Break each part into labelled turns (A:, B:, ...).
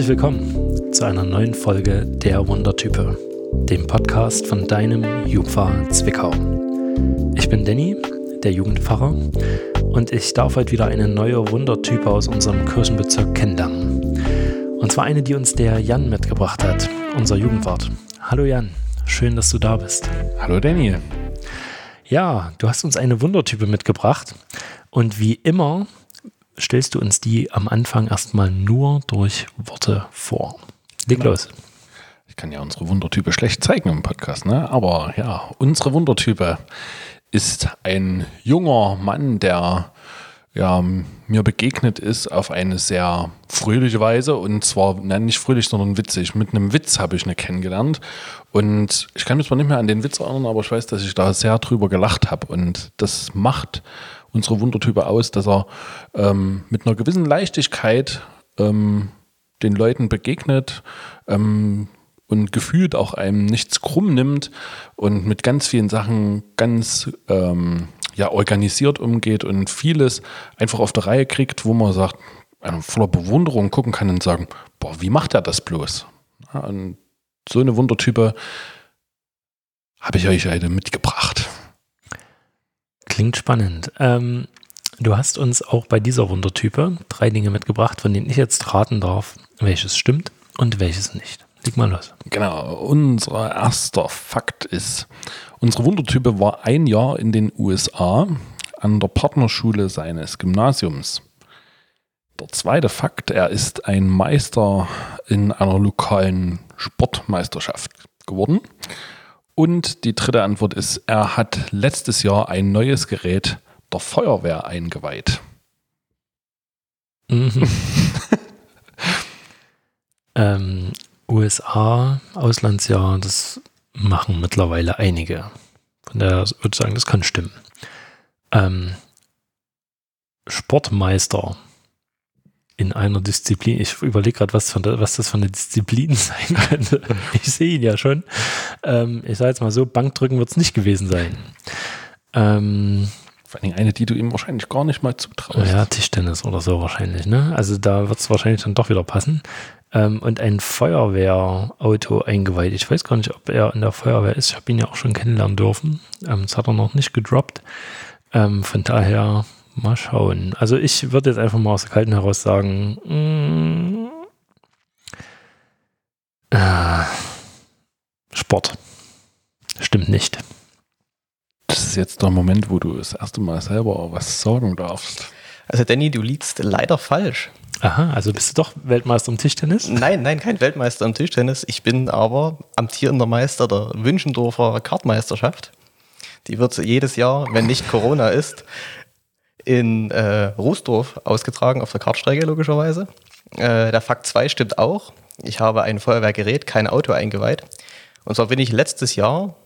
A: Herzlich willkommen zu einer neuen Folge der Wundertype, dem Podcast von deinem Jungpfarr Zwickau. Ich bin Danny, der Jugendpfarrer, und ich darf heute wieder eine neue Wundertype aus unserem Kirchenbezirk kennenlernen. Und zwar eine, die uns der Jan mitgebracht hat, unser Jugendwart. Hallo Jan, schön, dass du da bist.
B: Hallo Danny.
A: Ja, du hast uns eine Wundertype mitgebracht und wie immer stellst du uns die am Anfang erstmal nur durch Worte vor. Leg genau. los.
B: Ich kann ja unsere Wundertype schlecht zeigen im Podcast, ne? Aber ja, unsere Wundertype ist ein junger Mann, der ja, mir begegnet ist auf eine sehr fröhliche Weise und zwar nein, nicht fröhlich, sondern witzig. Mit einem Witz habe ich ihn kennengelernt und ich kann mich zwar nicht mehr an den Witz erinnern, aber ich weiß, dass ich da sehr drüber gelacht habe und das macht unsere Wundertype aus, dass er ähm, mit einer gewissen Leichtigkeit ähm, den Leuten begegnet ähm, und gefühlt auch einem nichts krumm nimmt und mit ganz vielen Sachen ganz ähm, ja, organisiert umgeht und vieles einfach auf der Reihe kriegt, wo man sagt, voller Bewunderung gucken kann und sagen, boah, wie macht er das bloß? Und so eine Wundertype habe ich euch heute mitgebracht.
A: Klingt spannend. Ähm, du hast uns auch bei dieser Wundertype drei Dinge mitgebracht, von denen ich jetzt raten darf, welches stimmt und welches nicht. Leg mal los.
B: Genau, unser erster Fakt ist, unsere Wundertype war ein Jahr in den USA an der Partnerschule seines Gymnasiums. Der zweite Fakt, er ist ein Meister in einer lokalen Sportmeisterschaft geworden. Und die dritte Antwort ist, er hat letztes Jahr ein neues Gerät der Feuerwehr eingeweiht.
A: Mhm. ähm, USA, Auslandsjahr, das machen mittlerweile einige. Von daher würde ich sagen, das kann stimmen. Ähm, Sportmeister in einer Disziplin. Ich überlege gerade, was, was das für eine Disziplin sein könnte. Ich sehe ihn ja schon. Ähm, ich sage jetzt mal so, Bankdrücken wird es nicht gewesen sein.
B: Ähm, Vor allem eine, die du ihm wahrscheinlich gar nicht mal zutraust.
A: Ja, Tischtennis oder so wahrscheinlich. Ne? Also da wird es wahrscheinlich dann doch wieder passen. Ähm, und ein Feuerwehrauto eingeweiht. Ich weiß gar nicht, ob er in der Feuerwehr ist. Ich habe ihn ja auch schon kennenlernen dürfen. Ähm, das hat er noch nicht gedroppt. Ähm, von daher Mal schauen. Also ich würde jetzt einfach mal aus der Kalten heraus sagen, mm, äh, Sport. Stimmt nicht.
B: Das ist jetzt der Moment, wo du das erste Mal selber was sagen darfst.
C: Also Danny, du liegst leider falsch.
A: Aha, also bist du doch Weltmeister im Tischtennis?
C: Nein, nein, kein Weltmeister im Tischtennis. Ich bin aber amtierender Meister der Wünschendorfer Kartmeisterschaft. Die wird jedes Jahr, wenn nicht Corona ist, in äh, Rußdorf ausgetragen, auf der Kartstrecke logischerweise. Äh, der Fakt 2 stimmt auch. Ich habe ein Feuerwehrgerät, kein Auto eingeweiht. Und zwar bin ich letztes Jahr,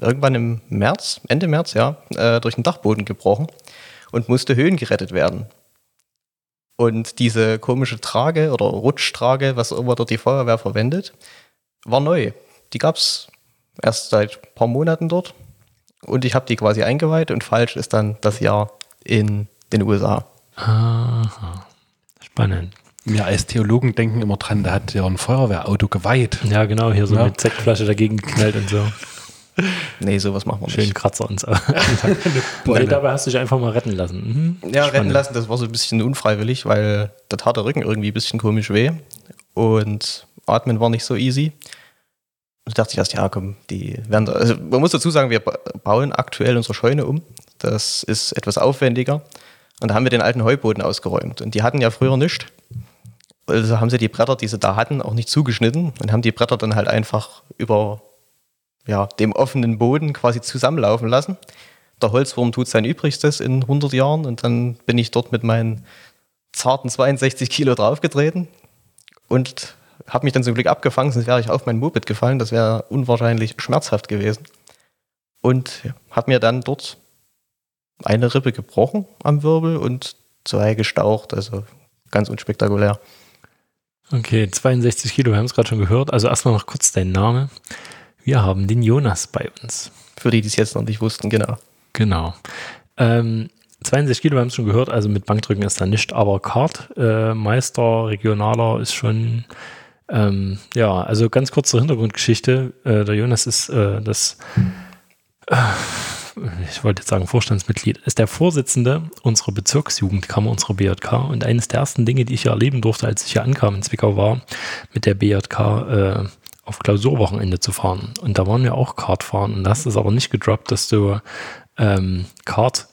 C: irgendwann im März, Ende März, ja, äh, durch den Dachboden gebrochen und musste Höhen gerettet werden. Und diese komische Trage oder Rutschtrage, was immer dort die Feuerwehr verwendet, war neu. Die gab es erst seit ein paar Monaten dort. Und ich habe die quasi eingeweiht und falsch ist dann das Jahr in den USA.
A: Aha. Spannend.
B: Wir als Theologen denken immer dran, der hat ja ein Feuerwehrauto geweiht.
A: Ja, genau, hier so ja. mit Sektflasche dagegen geknallt und so.
C: Nee, sowas machen wir
A: nicht. Schön Kratzer und so. nee, dabei hast du dich einfach mal retten lassen.
C: Mhm. Ja, Spannend. retten lassen, das war so ein bisschen unfreiwillig, weil der tat der Rücken irgendwie ein bisschen komisch weh. Und atmen war nicht so easy. Und da dachte ich erst, ja, komm, die werden da, also man muss dazu sagen, wir bauen aktuell unsere Scheune um. Das ist etwas aufwendiger. Und da haben wir den alten Heuboden ausgeräumt. Und die hatten ja früher nichts. Also haben sie die Bretter, die sie da hatten, auch nicht zugeschnitten und haben die Bretter dann halt einfach über ja, dem offenen Boden quasi zusammenlaufen lassen. Der Holzwurm tut sein Übrigstes in 100 Jahren und dann bin ich dort mit meinen zarten 62 Kilo draufgetreten und habe mich dann zum Glück abgefangen, sonst wäre ich auf mein Moped gefallen. Das wäre unwahrscheinlich schmerzhaft gewesen. Und habe mir dann dort eine Rippe gebrochen am Wirbel und zwei gestaucht, also ganz unspektakulär.
A: Okay, 62 Kilo, wir haben es gerade schon gehört. Also erstmal noch kurz dein Name. Wir haben den Jonas bei uns.
C: Für die, die es jetzt noch nicht wussten, genau.
A: Genau. Ähm, 62 Kilo, wir haben es schon gehört, also mit Bankdrücken ist da nicht, aber Kartmeister, äh, regionaler ist schon, ähm, ja, also ganz kurz zur Hintergrundgeschichte. Äh, der Jonas ist äh, das, äh, ich wollte jetzt sagen Vorstandsmitglied, ist der Vorsitzende unserer Bezirksjugendkammer, unserer BJK. Und eines der ersten Dinge, die ich hier erleben durfte, als ich hier ankam in Zwickau, war, mit der BJK äh, auf Klausurwochenende zu fahren. Und da waren wir auch Kart fahren. Und das ist aber nicht gedroppt, dass du ähm, Kart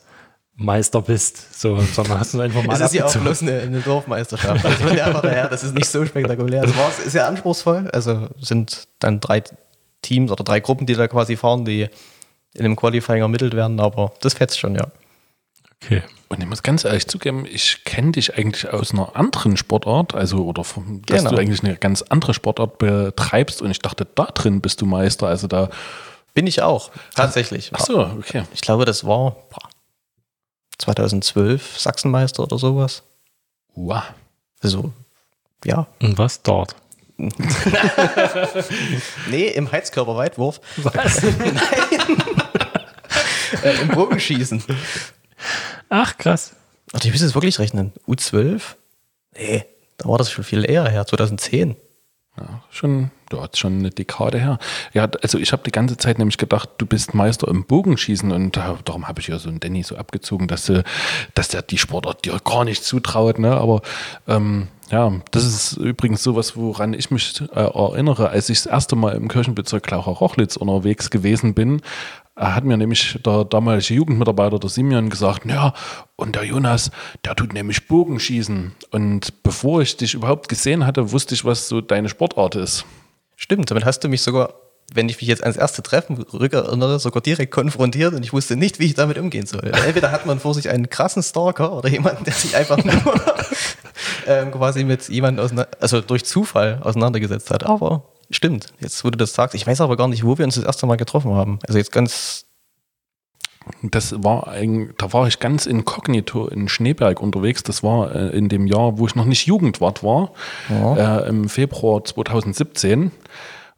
A: Meister bist, so, sondern hast du einfach mal.
C: Es ist ja auch bloß eine, eine Dorfmeisterschaft. Also der daher, das ist nicht so spektakulär. Es war, ist ja anspruchsvoll. Also sind dann drei Teams oder drei Gruppen, die da quasi fahren, die in einem Qualifying ermittelt werden, aber das fetzt schon, ja.
B: Okay. Und ich muss ganz ehrlich zugeben, ich kenne dich eigentlich aus einer anderen Sportart, also oder vom, dass
C: Genau.
B: du eigentlich eine ganz andere Sportart betreibst und ich dachte, da drin bist du Meister. Also da.
C: Bin ich auch, tatsächlich.
B: Ach so, okay.
C: Ich glaube, das war boah, 2012 Sachsenmeister oder sowas.
B: Wow.
C: Also, ja.
A: Und was dort?
C: Nee, im Heizkörperweitwurf.
A: Was?
C: Äh, Im Bogenschießen.
A: Ach, krass.
C: Ach, ich müsste es wirklich rechnen. U12? Nee, da war das schon viel eher her, 2010.
B: Ja, schon, ja, schon eine Dekade her. Ja, also ich habe die ganze Zeit nämlich gedacht, du bist Meister im Bogenschießen und darum habe ich ja so einen Danny so abgezogen, dass, äh, dass der die Sportart dir gar nicht zutraut. Ne? Aber ähm, ja, das ist übrigens sowas, woran ich mich äh, erinnere, als ich das erste Mal im Kirchenbezirk Klaucher-Rochlitz unterwegs gewesen bin, hat mir nämlich der damalige Jugendmitarbeiter, der Simeon, gesagt, ja, und der Jonas, der tut nämlich Bogenschießen. Und bevor ich dich überhaupt gesehen hatte, wusste ich, was so deine Sportart ist.
C: Stimmt, damit hast du mich sogar, wenn ich mich jetzt ans erste Treffen rückerinnere, sogar direkt konfrontiert und ich wusste nicht, wie ich damit umgehen soll. Entweder hat man vor sich einen krassen Stalker oder jemanden, der sich einfach nur ähm, quasi mit jemandem also durch Zufall auseinandergesetzt hat. Aber stimmt, jetzt wo du das sagst, ich weiß aber gar nicht, wo wir uns das erste Mal getroffen haben. Also jetzt ganz,
B: Das war ein, da war ich ganz inkognito in Schneeberg unterwegs. Das war äh, in dem Jahr, wo ich noch nicht Jugendwart war,
C: Ja.
B: äh, im Februar 2017.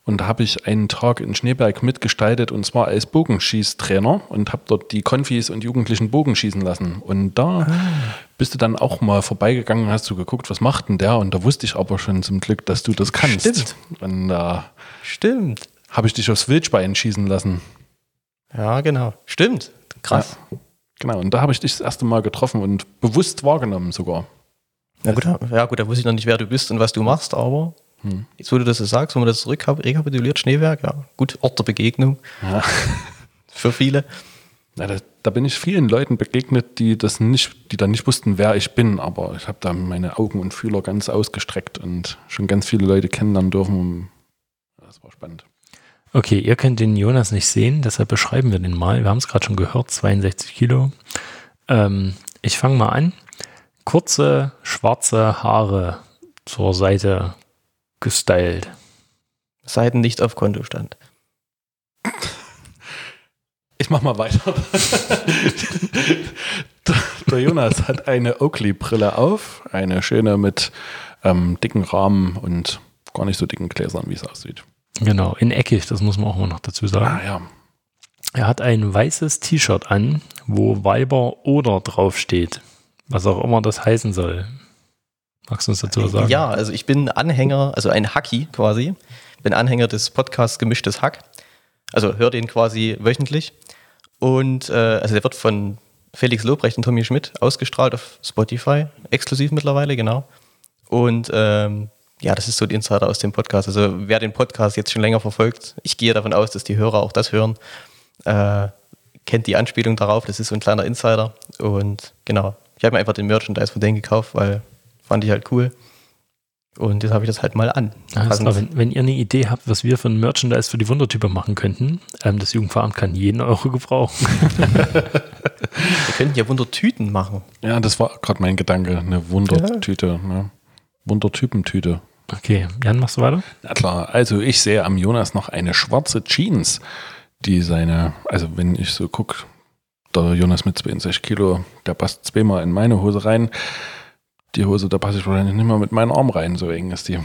B: Und da habe ich einen Tag in Schneeberg mitgestaltet und zwar als Bogenschießtrainer und habe dort die Konfis und Jugendlichen Bogenschießen lassen. Und da bist du dann auch mal vorbeigegangen und hast du geguckt, was macht denn der? Und da wusste ich aber schon zum Glück, dass du das kannst.
C: Stimmt.
B: Und da
C: stimmt.
B: habe ich dich aufs Wildschwein schießen lassen.
C: Ja, genau. Stimmt. Krass.
B: Ja, genau, und da habe ich dich das erste Mal getroffen und bewusst wahrgenommen sogar.
C: Na gut, ja gut, da wusste ich noch nicht, wer du bist und was du machst, aber jetzt, wo du das so sagst, wenn man das zurück rekapituliert, Schneewerk, ja, gut, Ort der Begegnung
B: Ja.
C: für viele.
B: Na, da, da bin ich vielen Leuten begegnet, die das nicht, die dann nicht wussten, wer ich bin, aber ich habe da meine Augen und Fühler ganz ausgestreckt und schon ganz viele Leute kennenlernen dürfen. Das war spannend.
A: Okay, ihr könnt den Jonas nicht sehen, deshalb beschreiben wir den mal. Wir haben es gerade schon gehört, 62 Kilo. Ähm, ich fange mal an. Kurze, schwarze Haare zur Seite gestylt.
C: Seiten nicht auf Kontostand.
B: Ich mach mal weiter. Der Jonas hat eine Oakley-Brille auf, eine schöne mit ähm, dicken Rahmen und gar nicht so dicken Gläsern, wie es aussieht.
A: Genau, in eckig, das muss man auch mal noch dazu sagen.
B: Ah ja,
A: Er hat ein weißes T-Shirt an, wo Weiber oder draufsteht. Was auch immer das heißen soll. Magst du uns dazu was sagen?
C: Ja, also ich bin Anhänger, also ein Hacky quasi. Bin Anhänger des Podcasts Gemischtes Hack. Also höre den quasi wöchentlich. Und äh, also der wird von Felix Lobrecht und Tommy Schmidt ausgestrahlt auf Spotify, exklusiv mittlerweile, genau. Und ähm, ja, das ist so die Insider aus dem Podcast. Also wer den Podcast jetzt schon länger verfolgt, ich gehe davon aus, dass die Hörer auch das hören, äh, kennt die Anspielung darauf. Das ist so ein kleiner Insider. Und genau, ich habe mir einfach den Merchandise von denen gekauft, weil fand ich halt cool. Und jetzt habe ich das halt mal an.
A: Klar, wenn, wenn ihr eine Idee habt, was wir von Merchandise für die Wundertype machen könnten, ähm, das Jugendveramt kann jeden Euro gebrauchen.
C: Wir könnten ja Wundertüten machen.
B: ja, das war gerade mein Gedanke, eine Wundertüte, ne? Wundertypentüte.
A: Okay, Jan, machst du weiter?
B: Na klar, also ich sehe am Jonas noch eine schwarze Jeans, die seine, also wenn ich so gucke, der Jonas mit 62 Kilo, der passt zweimal in meine Hose rein. Die Hose, da passe ich wahrscheinlich nicht mehr mit meinem Arm rein, so eng ist die.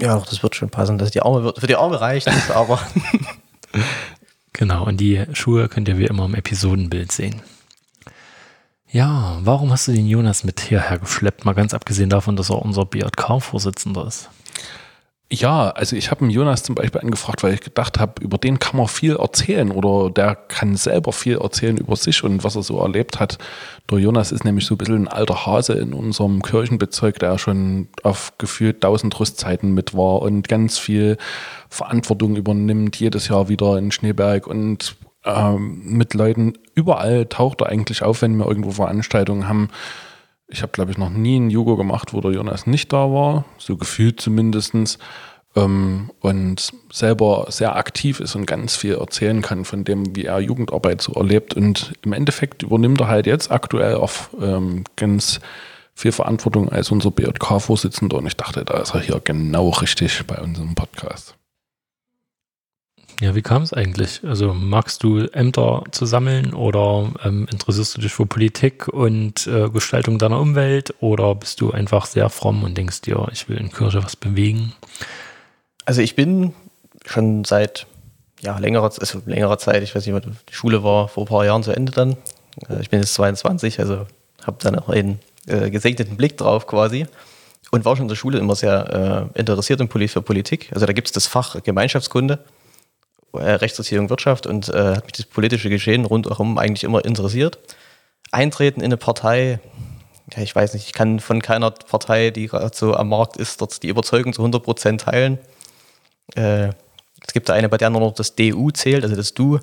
C: Ja, doch, das wird schon passen. Dass die Arme wird, für die Arme reicht es, aber
A: Genau, und die Schuhe könnt ihr wie immer im Episodenbild sehen. Ja, warum hast du den Jonas mit hierher geschleppt? Mal ganz abgesehen davon, dass er unser BJK-Vorsitzender ist.
B: Ja, also ich habe Jonas zum Beispiel angefragt, weil ich gedacht habe, über den kann man viel erzählen oder der kann selber viel erzählen über sich und was er so erlebt hat. Der Jonas ist nämlich so ein bisschen ein alter Hase in unserem Kirchenbezirk, der schon auf gefühlt tausend Rüstzeiten mit war und ganz viel Verantwortung übernimmt, jedes Jahr wieder in Schneeberg und ähm, mit Leuten überall taucht er eigentlich auf, wenn wir irgendwo Veranstaltungen haben ich habe, glaube ich, noch nie ein Jugo gemacht, wo der Jonas nicht da war, so gefühlt zumindest. Ähm, und selber sehr aktiv ist und ganz viel erzählen kann von dem, wie er Jugendarbeit so erlebt. Und im Endeffekt übernimmt er halt jetzt aktuell auch ähm, ganz viel Verantwortung als unser BJK-Vorsitzender. Und ich dachte, da ist er hier genau richtig bei unserem Podcast.
A: Ja, wie kam es eigentlich? Also magst du Ämter zu sammeln oder ähm, interessierst du dich für Politik und äh, Gestaltung deiner Umwelt oder bist du einfach sehr fromm und denkst dir, ich will in Kirche was bewegen?
C: Also ich bin schon seit ja, längerer, also längerer Zeit, ich weiß nicht, die Schule war vor ein paar Jahren zu Ende dann. Äh, ich bin jetzt 22, also habe dann auch einen äh, gesegneten Blick drauf quasi und war schon in der Schule immer sehr äh, interessiert in Poli für Politik. Also da gibt es das Fach Gemeinschaftskunde äh, Rechtserziehung, Wirtschaft und äh, hat mich das politische Geschehen rundherum eigentlich immer interessiert. Eintreten in eine Partei, ja, ich weiß nicht, ich kann von keiner Partei, die gerade so am Markt ist, dort die Überzeugung zu 100 Prozent teilen. Äh, es gibt da eine, bei der nur noch das DU zählt, also das Du.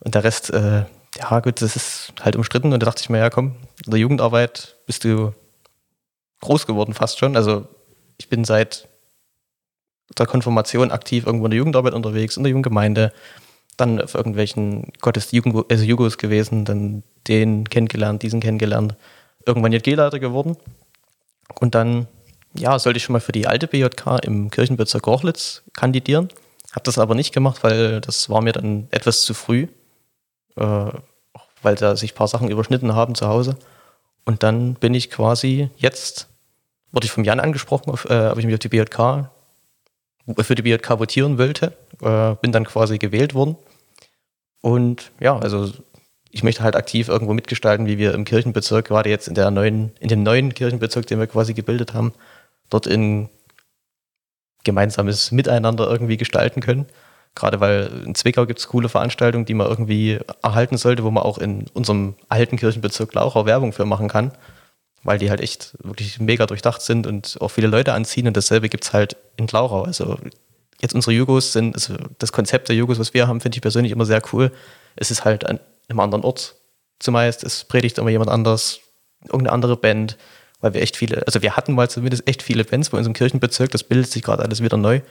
C: Und der Rest, äh, ja gut, das ist halt umstritten. Und da dachte ich mir, ja komm, in der Jugendarbeit bist du groß geworden fast schon. Also ich bin seit der Konfirmation aktiv irgendwo in der Jugendarbeit unterwegs, in der Jugendgemeinde, dann auf irgendwelchen Gottes Jugend, also gewesen, dann den kennengelernt, diesen kennengelernt, irgendwann JG-Leiter geworden. Und dann, ja, sollte ich schon mal für die alte BJK im Kirchenbezirk Rochlitz kandidieren. Habe das aber nicht gemacht, weil das war mir dann etwas zu früh, äh, weil da sich ein paar Sachen überschnitten haben zu Hause. Und dann bin ich quasi jetzt, wurde ich vom Jan angesprochen, auf, äh, ob ich mich auf die BJK für die BJK votieren wollte. Äh, bin dann quasi gewählt worden. Und ja, also ich möchte halt aktiv irgendwo mitgestalten, wie wir im Kirchenbezirk, gerade jetzt in der neuen, in dem neuen Kirchenbezirk, den wir quasi gebildet haben, dort in gemeinsames Miteinander irgendwie gestalten können. Gerade weil in Zwickau gibt es coole Veranstaltungen, die man irgendwie erhalten sollte, wo man auch in unserem alten Kirchenbezirk Lauchau Werbung für machen kann weil die halt echt wirklich mega durchdacht sind und auch viele Leute anziehen. Und dasselbe gibt es halt in Glauchau. Also jetzt unsere Jugos sind, also das Konzept der Jugos, was wir haben, finde ich persönlich immer sehr cool. Es ist halt an einem anderen Ort zumeist. Es predigt immer jemand anders, irgendeine andere Band, weil wir echt viele, also wir hatten mal zumindest echt viele Bands bei uns im Kirchenbezirk. Das bildet sich gerade alles wieder neu.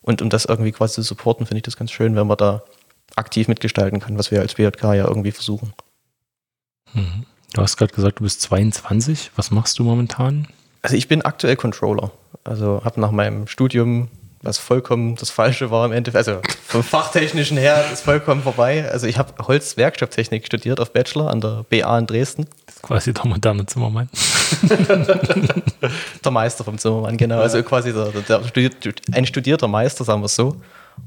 C: Und um das irgendwie quasi zu supporten, finde ich das ganz schön, wenn man da aktiv mitgestalten kann, was wir als BJK ja irgendwie versuchen.
A: Mhm. Du hast gerade gesagt, du bist 22. Was machst du momentan?
C: Also ich bin aktuell Controller. Also habe nach meinem Studium, was vollkommen das Falsche war im Endeffekt, also vom Fachtechnischen her ist vollkommen vorbei. Also ich habe Holzwerkstoffttechnik studiert auf Bachelor an der BA in Dresden.
A: Das ist quasi der moderne Zimmermann.
C: der Meister vom Zimmermann, genau. Also quasi der, der, der studiert, ein studierter Meister, sagen wir es so.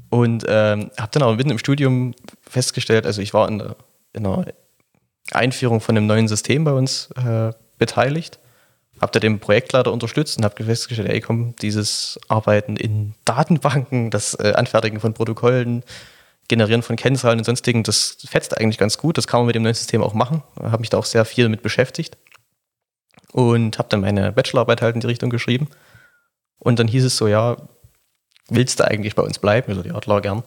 C: Und ähm, habe dann aber mitten im Studium festgestellt, also ich war in, der, in einer Einführung von einem neuen System bei uns äh, beteiligt. Habe da den Projektleiter unterstützt und habe festgestellt, ey komm, dieses Arbeiten in Datenbanken, das äh, Anfertigen von Protokollen, Generieren von Kennzahlen und sonstigen, das fetzt eigentlich ganz gut. Das kann man mit dem neuen System auch machen. Habe mich da auch sehr viel damit beschäftigt. Und habe dann meine Bachelorarbeit halt in die Richtung geschrieben. Und dann hieß es so, ja, willst du eigentlich bei uns bleiben? Also, ja, klar, gern.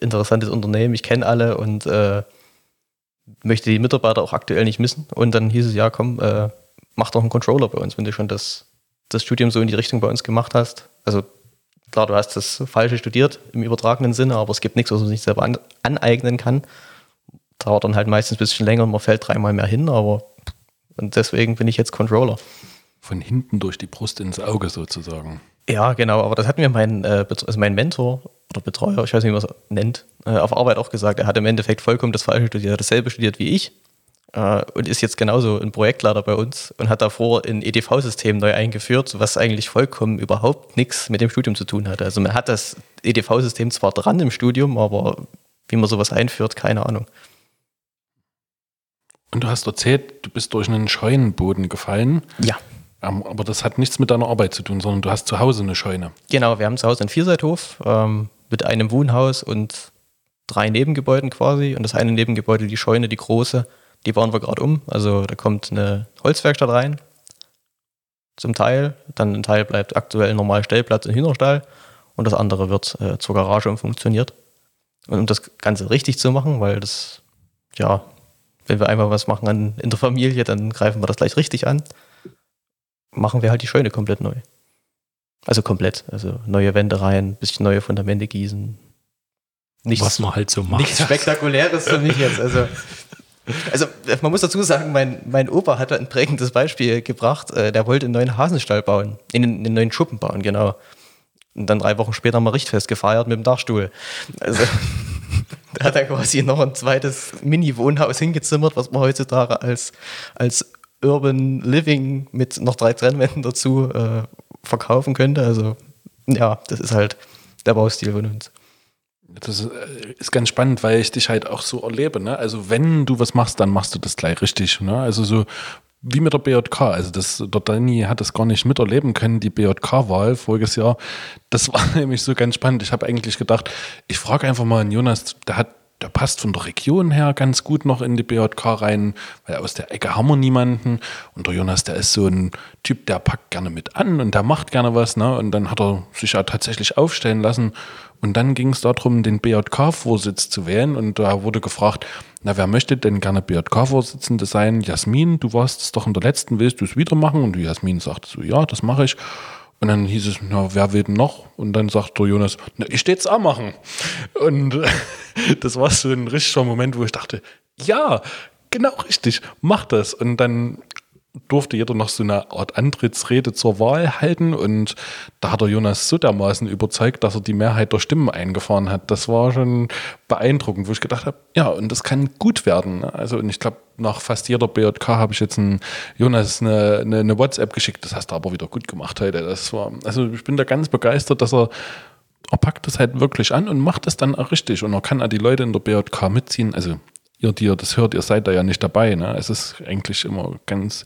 C: Interessantes Unternehmen, ich kenne alle und äh, möchte die Mitarbeiter auch aktuell nicht missen. Und dann hieß es, ja, komm, äh, mach doch einen Controller bei uns, wenn du schon das, das Studium so in die Richtung bei uns gemacht hast. Also klar, du hast das Falsche studiert im übertragenen Sinne, aber es gibt nichts, was man sich selber an, aneignen kann. Dauert dann halt meistens ein bisschen länger und man fällt dreimal mehr hin, aber und deswegen bin ich jetzt Controller.
B: Von hinten durch die Brust ins Auge sozusagen.
C: Ja, genau, aber das hat mir mein, äh, also mein Mentor oder Betreuer, ich weiß nicht, wie man es nennt, äh, auf Arbeit auch gesagt. Er hat im Endeffekt vollkommen das Falsche studiert. Er hat dasselbe studiert wie ich äh, und ist jetzt genauso ein Projektleiter bei uns und hat davor ein EDV-System neu eingeführt, was eigentlich vollkommen überhaupt nichts mit dem Studium zu tun hat. Also man hat das EDV-System zwar dran im Studium, aber wie man sowas einführt, keine Ahnung.
B: Und du hast erzählt, du bist durch einen Scheunenboden gefallen.
C: Ja.
B: Ähm, aber das hat nichts mit deiner Arbeit zu tun, sondern du hast zu Hause eine Scheune.
C: Genau, wir haben zu Hause einen Vierseithof ähm, mit einem Wohnhaus und drei Nebengebäuden quasi. Und das eine Nebengebäude, die Scheune, die große, die bauen wir gerade um. Also da kommt eine Holzwerkstatt rein. Zum Teil. Dann ein Teil bleibt aktuell normal Stellplatz im Hühnerstall. Und das andere wird äh, zur Garage umfunktioniert. Und um das Ganze richtig zu machen, weil das, ja, wenn wir einmal was machen an, in der Familie, dann greifen wir das gleich richtig an, machen wir halt die Scheune komplett neu. Also komplett. Also neue Wände rein, bisschen neue Fundamente gießen.
A: Nichts, was man halt so macht.
C: Nichts Spektakuläres für mich jetzt. Also, also man muss dazu sagen, mein, mein Opa hat ein prägendes Beispiel gebracht. Äh, der wollte einen neuen Hasenstall bauen, in einen neuen Schuppen bauen, genau. Und dann drei Wochen später mal Richtfest gefeiert mit dem Dachstuhl. Also da hat er quasi noch ein zweites Mini-Wohnhaus hingezimmert, was man heutzutage als, als Urban Living mit noch drei Trennwänden dazu äh, verkaufen könnte. Also ja, das ist halt der Baustil von uns.
B: Das äh, ist ganz spannend, weil ich dich halt auch so erlebe. Ne? Also wenn du was machst, dann machst du das gleich richtig. Ne? Also so wie mit der BJK. Also das, der Danny hat das gar nicht miterleben können, die BJK-Wahl voriges Jahr. Das war nämlich so ganz spannend. Ich habe eigentlich gedacht, ich frage einfach mal einen Jonas, der hat der passt von der Region her ganz gut noch in die BJK rein, weil aus der Ecke haben wir niemanden. Und der Jonas, der ist so ein Typ, der packt gerne mit an und der macht gerne was. Ne? Und dann hat er sich ja tatsächlich aufstellen lassen. Und dann ging es darum, den BJK-Vorsitz zu wählen. Und da wurde gefragt, na, wer möchte denn gerne BJK-Vorsitzende sein? Jasmin, du warst es doch in der letzten, willst du es wieder machen? Und Jasmin sagte so, ja, das mache ich. Und dann hieß es, na, wer will denn noch? Und dann sagt der Jonas, na, ich stehe jetzt auch machen. Und das war so ein richtiger Moment, wo ich dachte, ja, genau richtig, mach das. Und dann durfte jeder noch so eine Art Antrittsrede zur Wahl halten und da hat der Jonas so dermaßen überzeugt, dass er die Mehrheit der Stimmen eingefahren hat. Das war schon beeindruckend, wo ich gedacht habe, ja, und das kann gut werden. Also und ich glaube, nach fast jeder BJK habe ich jetzt einen Jonas eine, eine, eine, WhatsApp geschickt. Das hast du aber wieder gut gemacht heute. Das war, also ich bin da ganz begeistert, dass er er packt das halt wirklich an und macht das dann auch richtig. Und er kann auch die Leute in der BJK mitziehen. Also ihr, die ihr das hört, ihr seid da ja nicht dabei. Ne? Es ist eigentlich immer ganz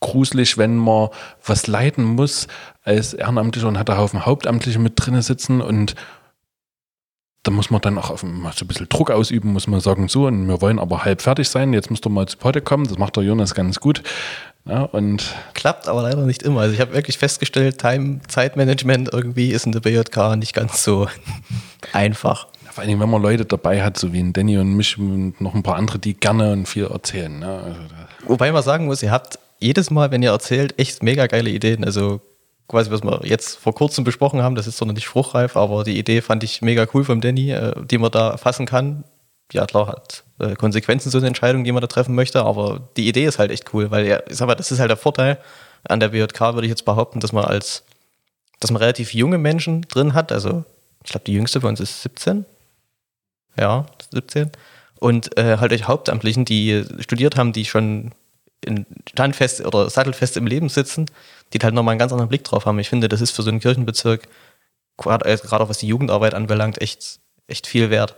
B: gruselig, wenn man was leiten muss als Ehrenamtlicher und hat da Haufen Hauptamtliche mit drin sitzen und da muss man dann auch auf, mal so ein bisschen Druck ausüben, muss man sagen, so, und wir wollen aber halb fertig sein, jetzt müsst ihr mal zu Potte kommen, das macht der Jonas ganz gut. Ja, und
C: Klappt aber leider nicht immer. Also ich habe wirklich festgestellt, Time, Zeitmanagement irgendwie ist in der BJK nicht ganz so einfach.
B: Vor allem, wenn man Leute dabei hat, so wie ein Danny und mich und noch ein paar andere, die gerne und viel erzählen. Ne? Also
C: Wobei man sagen muss, ihr habt jedes Mal, wenn ihr erzählt, echt mega geile Ideen. Also quasi, was wir jetzt vor kurzem besprochen haben, das ist zwar noch nicht fruchtreif, aber die Idee fand ich mega cool vom Danny, äh, die man da fassen kann. Ja, klar, hat äh, Konsequenzen so eine Entscheidung, die man da treffen möchte, aber die Idee ist halt echt cool, weil ja, ich sag mal, das ist halt der Vorteil an der BJK, würde ich jetzt behaupten, dass man als, dass man relativ junge Menschen drin hat. Also, ich glaube, die jüngste bei uns ist 17 ja, 17. Und äh, halt euch Hauptamtlichen, die studiert haben, die schon in standfest oder sattelfest im Leben sitzen, die halt nochmal einen ganz anderen Blick drauf haben. Ich finde, das ist für so einen Kirchenbezirk, gerade äh, auch was die Jugendarbeit anbelangt, echt, echt viel wert.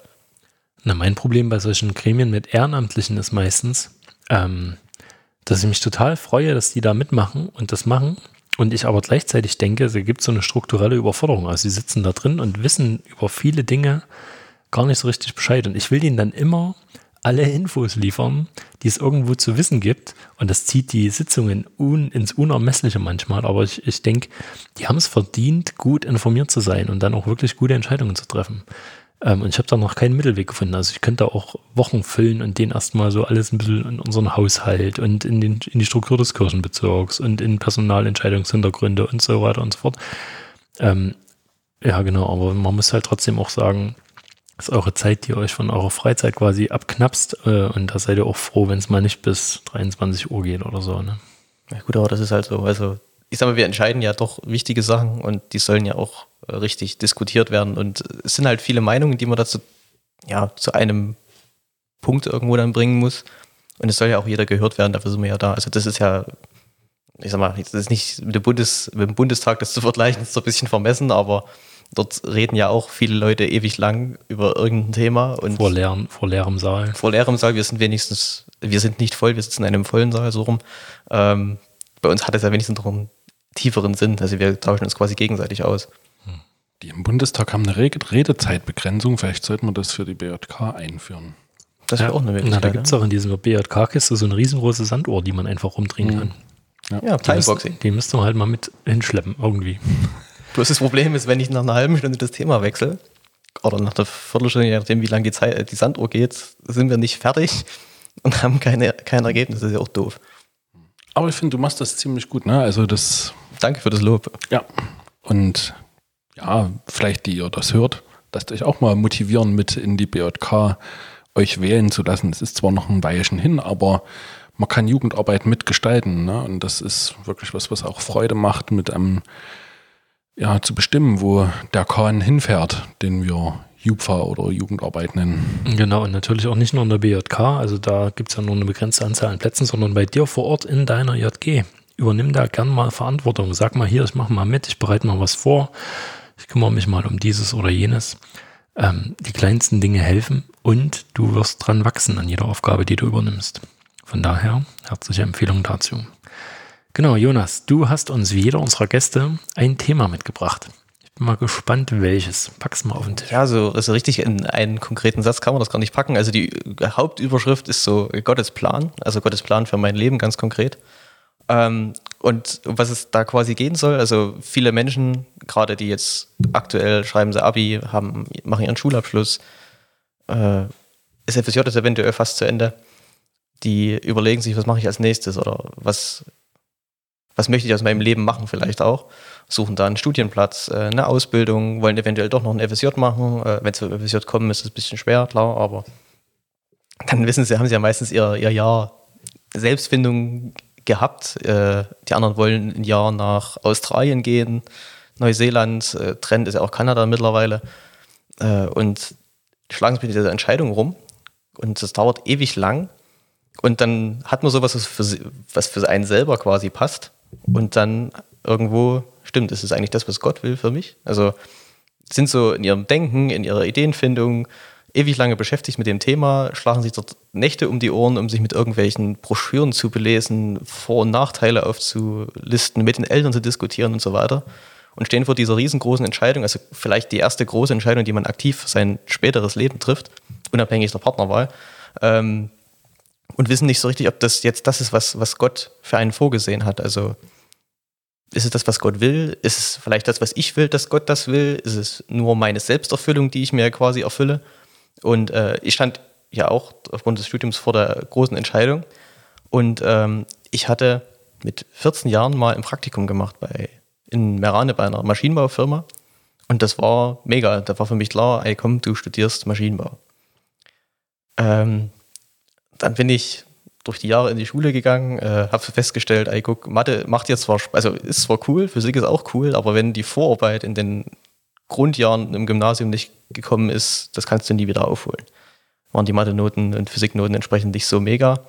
A: Na, mein Problem bei solchen Gremien mit Ehrenamtlichen ist meistens, ähm, dass ich mich total freue, dass die da mitmachen und das machen. Und ich aber gleichzeitig denke, es gibt so eine strukturelle Überforderung. Also sie sitzen da drin und wissen über viele Dinge, gar nicht so richtig Bescheid. Und ich will ihnen dann immer alle Infos liefern, die es irgendwo zu wissen gibt. Und das zieht die Sitzungen un, ins Unermessliche manchmal. Aber ich, ich denke, die haben es verdient, gut informiert zu sein und dann auch wirklich gute Entscheidungen zu treffen. Ähm, und ich habe da noch keinen Mittelweg gefunden. Also ich könnte auch Wochen füllen und denen erstmal so alles ein bisschen in unseren Haushalt und in, den, in die Struktur des Kirchenbezirks und in Personalentscheidungshintergründe und so weiter und so fort. Ähm, ja, genau, aber man muss halt trotzdem auch sagen, das ist eure Zeit, die ihr euch von eurer Freizeit quasi abknapst. Äh, und da seid ihr auch froh, wenn es mal nicht bis 23 Uhr geht oder so. Ne?
C: Ja gut, aber das ist halt so. Also ich sag mal, wir entscheiden ja doch wichtige Sachen und die sollen ja auch äh, richtig diskutiert werden. Und es sind halt viele Meinungen, die man dazu ja, zu einem Punkt irgendwo dann bringen muss. Und es soll ja auch jeder gehört werden, dafür sind wir ja da. Also das ist ja, ich sag mal, das ist nicht mit dem, Bundes, mit dem Bundestag das zu vergleichen, ist so ein bisschen vermessen, aber Dort reden ja auch viele Leute ewig lang über irgendein Thema. Und
A: vor, leeren, vor leerem Saal.
C: Vor leerem Saal, wir sind wenigstens, wir sind nicht voll, wir sitzen in einem vollen Saal so rum. Ähm, bei uns hat es ja wenigstens noch einen tieferen Sinn. Also wir tauschen uns quasi gegenseitig aus.
B: Die im Bundestag haben eine Redezeitbegrenzung. Vielleicht sollten wir das für die BJK einführen.
C: Das wäre
A: ja.
C: auch eine Möglichkeit.
A: Na, da gibt es auch in dieser BJK-Kiste so eine riesengroße Sanduhr, die man einfach rumdrehen
B: Mhm.
A: kann.
C: ja, ja
A: Die, müsst, die müsste man halt mal mit hinschleppen, irgendwie.
C: Bloß das Problem ist, wenn ich nach einer halben Stunde das Thema wechsle, oder nach einer Viertelstunde, je nachdem, wie lange die, Zeit, die Sanduhr geht, sind wir nicht fertig und haben keine, kein Ergebnis. Das ist ja auch doof.
B: Aber ich finde, du machst das ziemlich gut, ne? Also das,
C: Danke für das Lob.
B: ja. Und ja, vielleicht die ihr das hört, lasst euch auch mal motivieren, mit in die BJK euch wählen zu lassen. Es ist zwar noch ein Weilchen hin, aber man kann Jugendarbeit mitgestalten. Ne? Und das ist wirklich was, was auch Freude macht, mit einem, ja, zu bestimmen, wo der Kahn hinfährt, den wir Jupfa oder Jugendarbeit nennen.
A: Genau, und natürlich auch nicht nur in der BJK, also da gibt es ja nur eine begrenzte Anzahl an Plätzen, sondern bei dir vor Ort in deiner JG. Übernimm da gern mal Verantwortung. Sag mal hier, ich mache mal mit, ich bereite mal was vor, ich kümmere mich mal um dieses oder jenes. Ähm, die kleinsten Dinge helfen und du wirst dran wachsen an jeder Aufgabe, die du übernimmst. Von daher herzliche Empfehlung dazu. Genau, Jonas, du hast uns wie jeder unserer Gäste ein Thema mitgebracht. Ich bin mal gespannt, welches. Pack's mal auf den Tisch.
C: Ja, so also richtig in einen konkreten Satz kann man das gar nicht packen. Also die Hauptüberschrift ist so Gottes Plan, also Gottes Plan für mein Leben ganz konkret. Ähm, und um was es da quasi gehen soll, also viele Menschen, gerade die jetzt aktuell schreiben sie Abi, haben, machen ihren Schulabschluss, äh, FSJ ist eventuell fast zu Ende, die überlegen sich, was mache ich als nächstes oder was, was möchte ich aus meinem Leben machen vielleicht auch, suchen da einen Studienplatz, äh, eine Ausbildung, wollen eventuell doch noch ein FSJ machen. Äh, Wenn sie zum FSJ kommen, ist es ein bisschen schwer, klar, aber dann wissen sie, haben sie ja meistens ihr, ihr Jahr Selbstfindung gehabt. Äh, die anderen wollen ein Jahr nach Australien gehen, Neuseeland, äh, Trend ist ja auch Kanada mittlerweile. Äh, und schlagen sich mit dieser Entscheidung rum. Und das dauert ewig lang. Und dann hat man sowas, was für, sie- was für einen selber quasi passt. Und dann irgendwo, stimmt, ist es eigentlich das, was Gott will für mich? Also sind so in ihrem Denken, in ihrer Ideenfindung ewig lange beschäftigt mit dem Thema, schlagen sich dort Nächte um die Ohren, um sich mit irgendwelchen Broschüren zu belesen, Vor- und Nachteile aufzulisten, mit den Eltern zu diskutieren und so weiter. Und stehen vor dieser riesengroßen Entscheidung, also vielleicht die erste große Entscheidung, die man aktiv für sein späteres Leben trifft, unabhängig der Partnerwahl. Ähm, und wissen nicht so richtig, ob das jetzt das ist, was, was Gott für einen vorgesehen hat. Also ist es das, was Gott will? Ist es vielleicht das, was ich will, dass Gott das will? Ist es nur meine Selbsterfüllung, die ich mir quasi erfülle? Und äh, ich stand ja auch aufgrund des Studiums vor der großen Entscheidung. Und ähm, ich hatte mit 14 Jahren mal ein Praktikum gemacht bei in Merane bei einer Maschinenbaufirma. Und das war mega. Da war für mich klar, ey komm, du studierst Maschinenbau. Ähm, dann bin ich durch die Jahre in die Schule gegangen, äh, habe festgestellt, ey, guck, Mathe macht jetzt zwar, also ist zwar cool, Physik ist auch cool, aber wenn die Vorarbeit in den Grundjahren im Gymnasium nicht gekommen ist, das kannst du nie wieder aufholen. Waren die Mathe-Noten und Physiknoten entsprechend nicht so mega.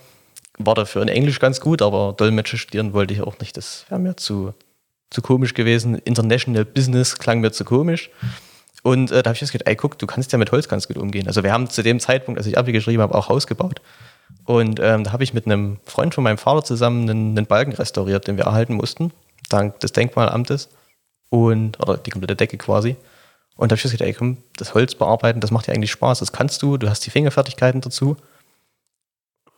C: War dafür in Englisch ganz gut, aber Dolmetscher studieren wollte ich auch nicht. Das wäre mir zu, zu komisch gewesen. International Business klang mir zu komisch. Und äh, da habe ich gedacht, ey, guck, du kannst ja mit Holz ganz gut umgehen. Also wir haben zu dem Zeitpunkt, als ich Abi geschrieben habe, auch Haus gebaut. Und ähm, da habe ich mit einem Freund von meinem Vater zusammen einen, einen Balken restauriert, den wir erhalten mussten, dank des Denkmalamtes. Und, oder die komplette Decke quasi. Und da habe ich gesagt, ey, komm, das Holz bearbeiten, das macht dir eigentlich Spaß, das kannst du, du hast die Fingerfertigkeiten dazu.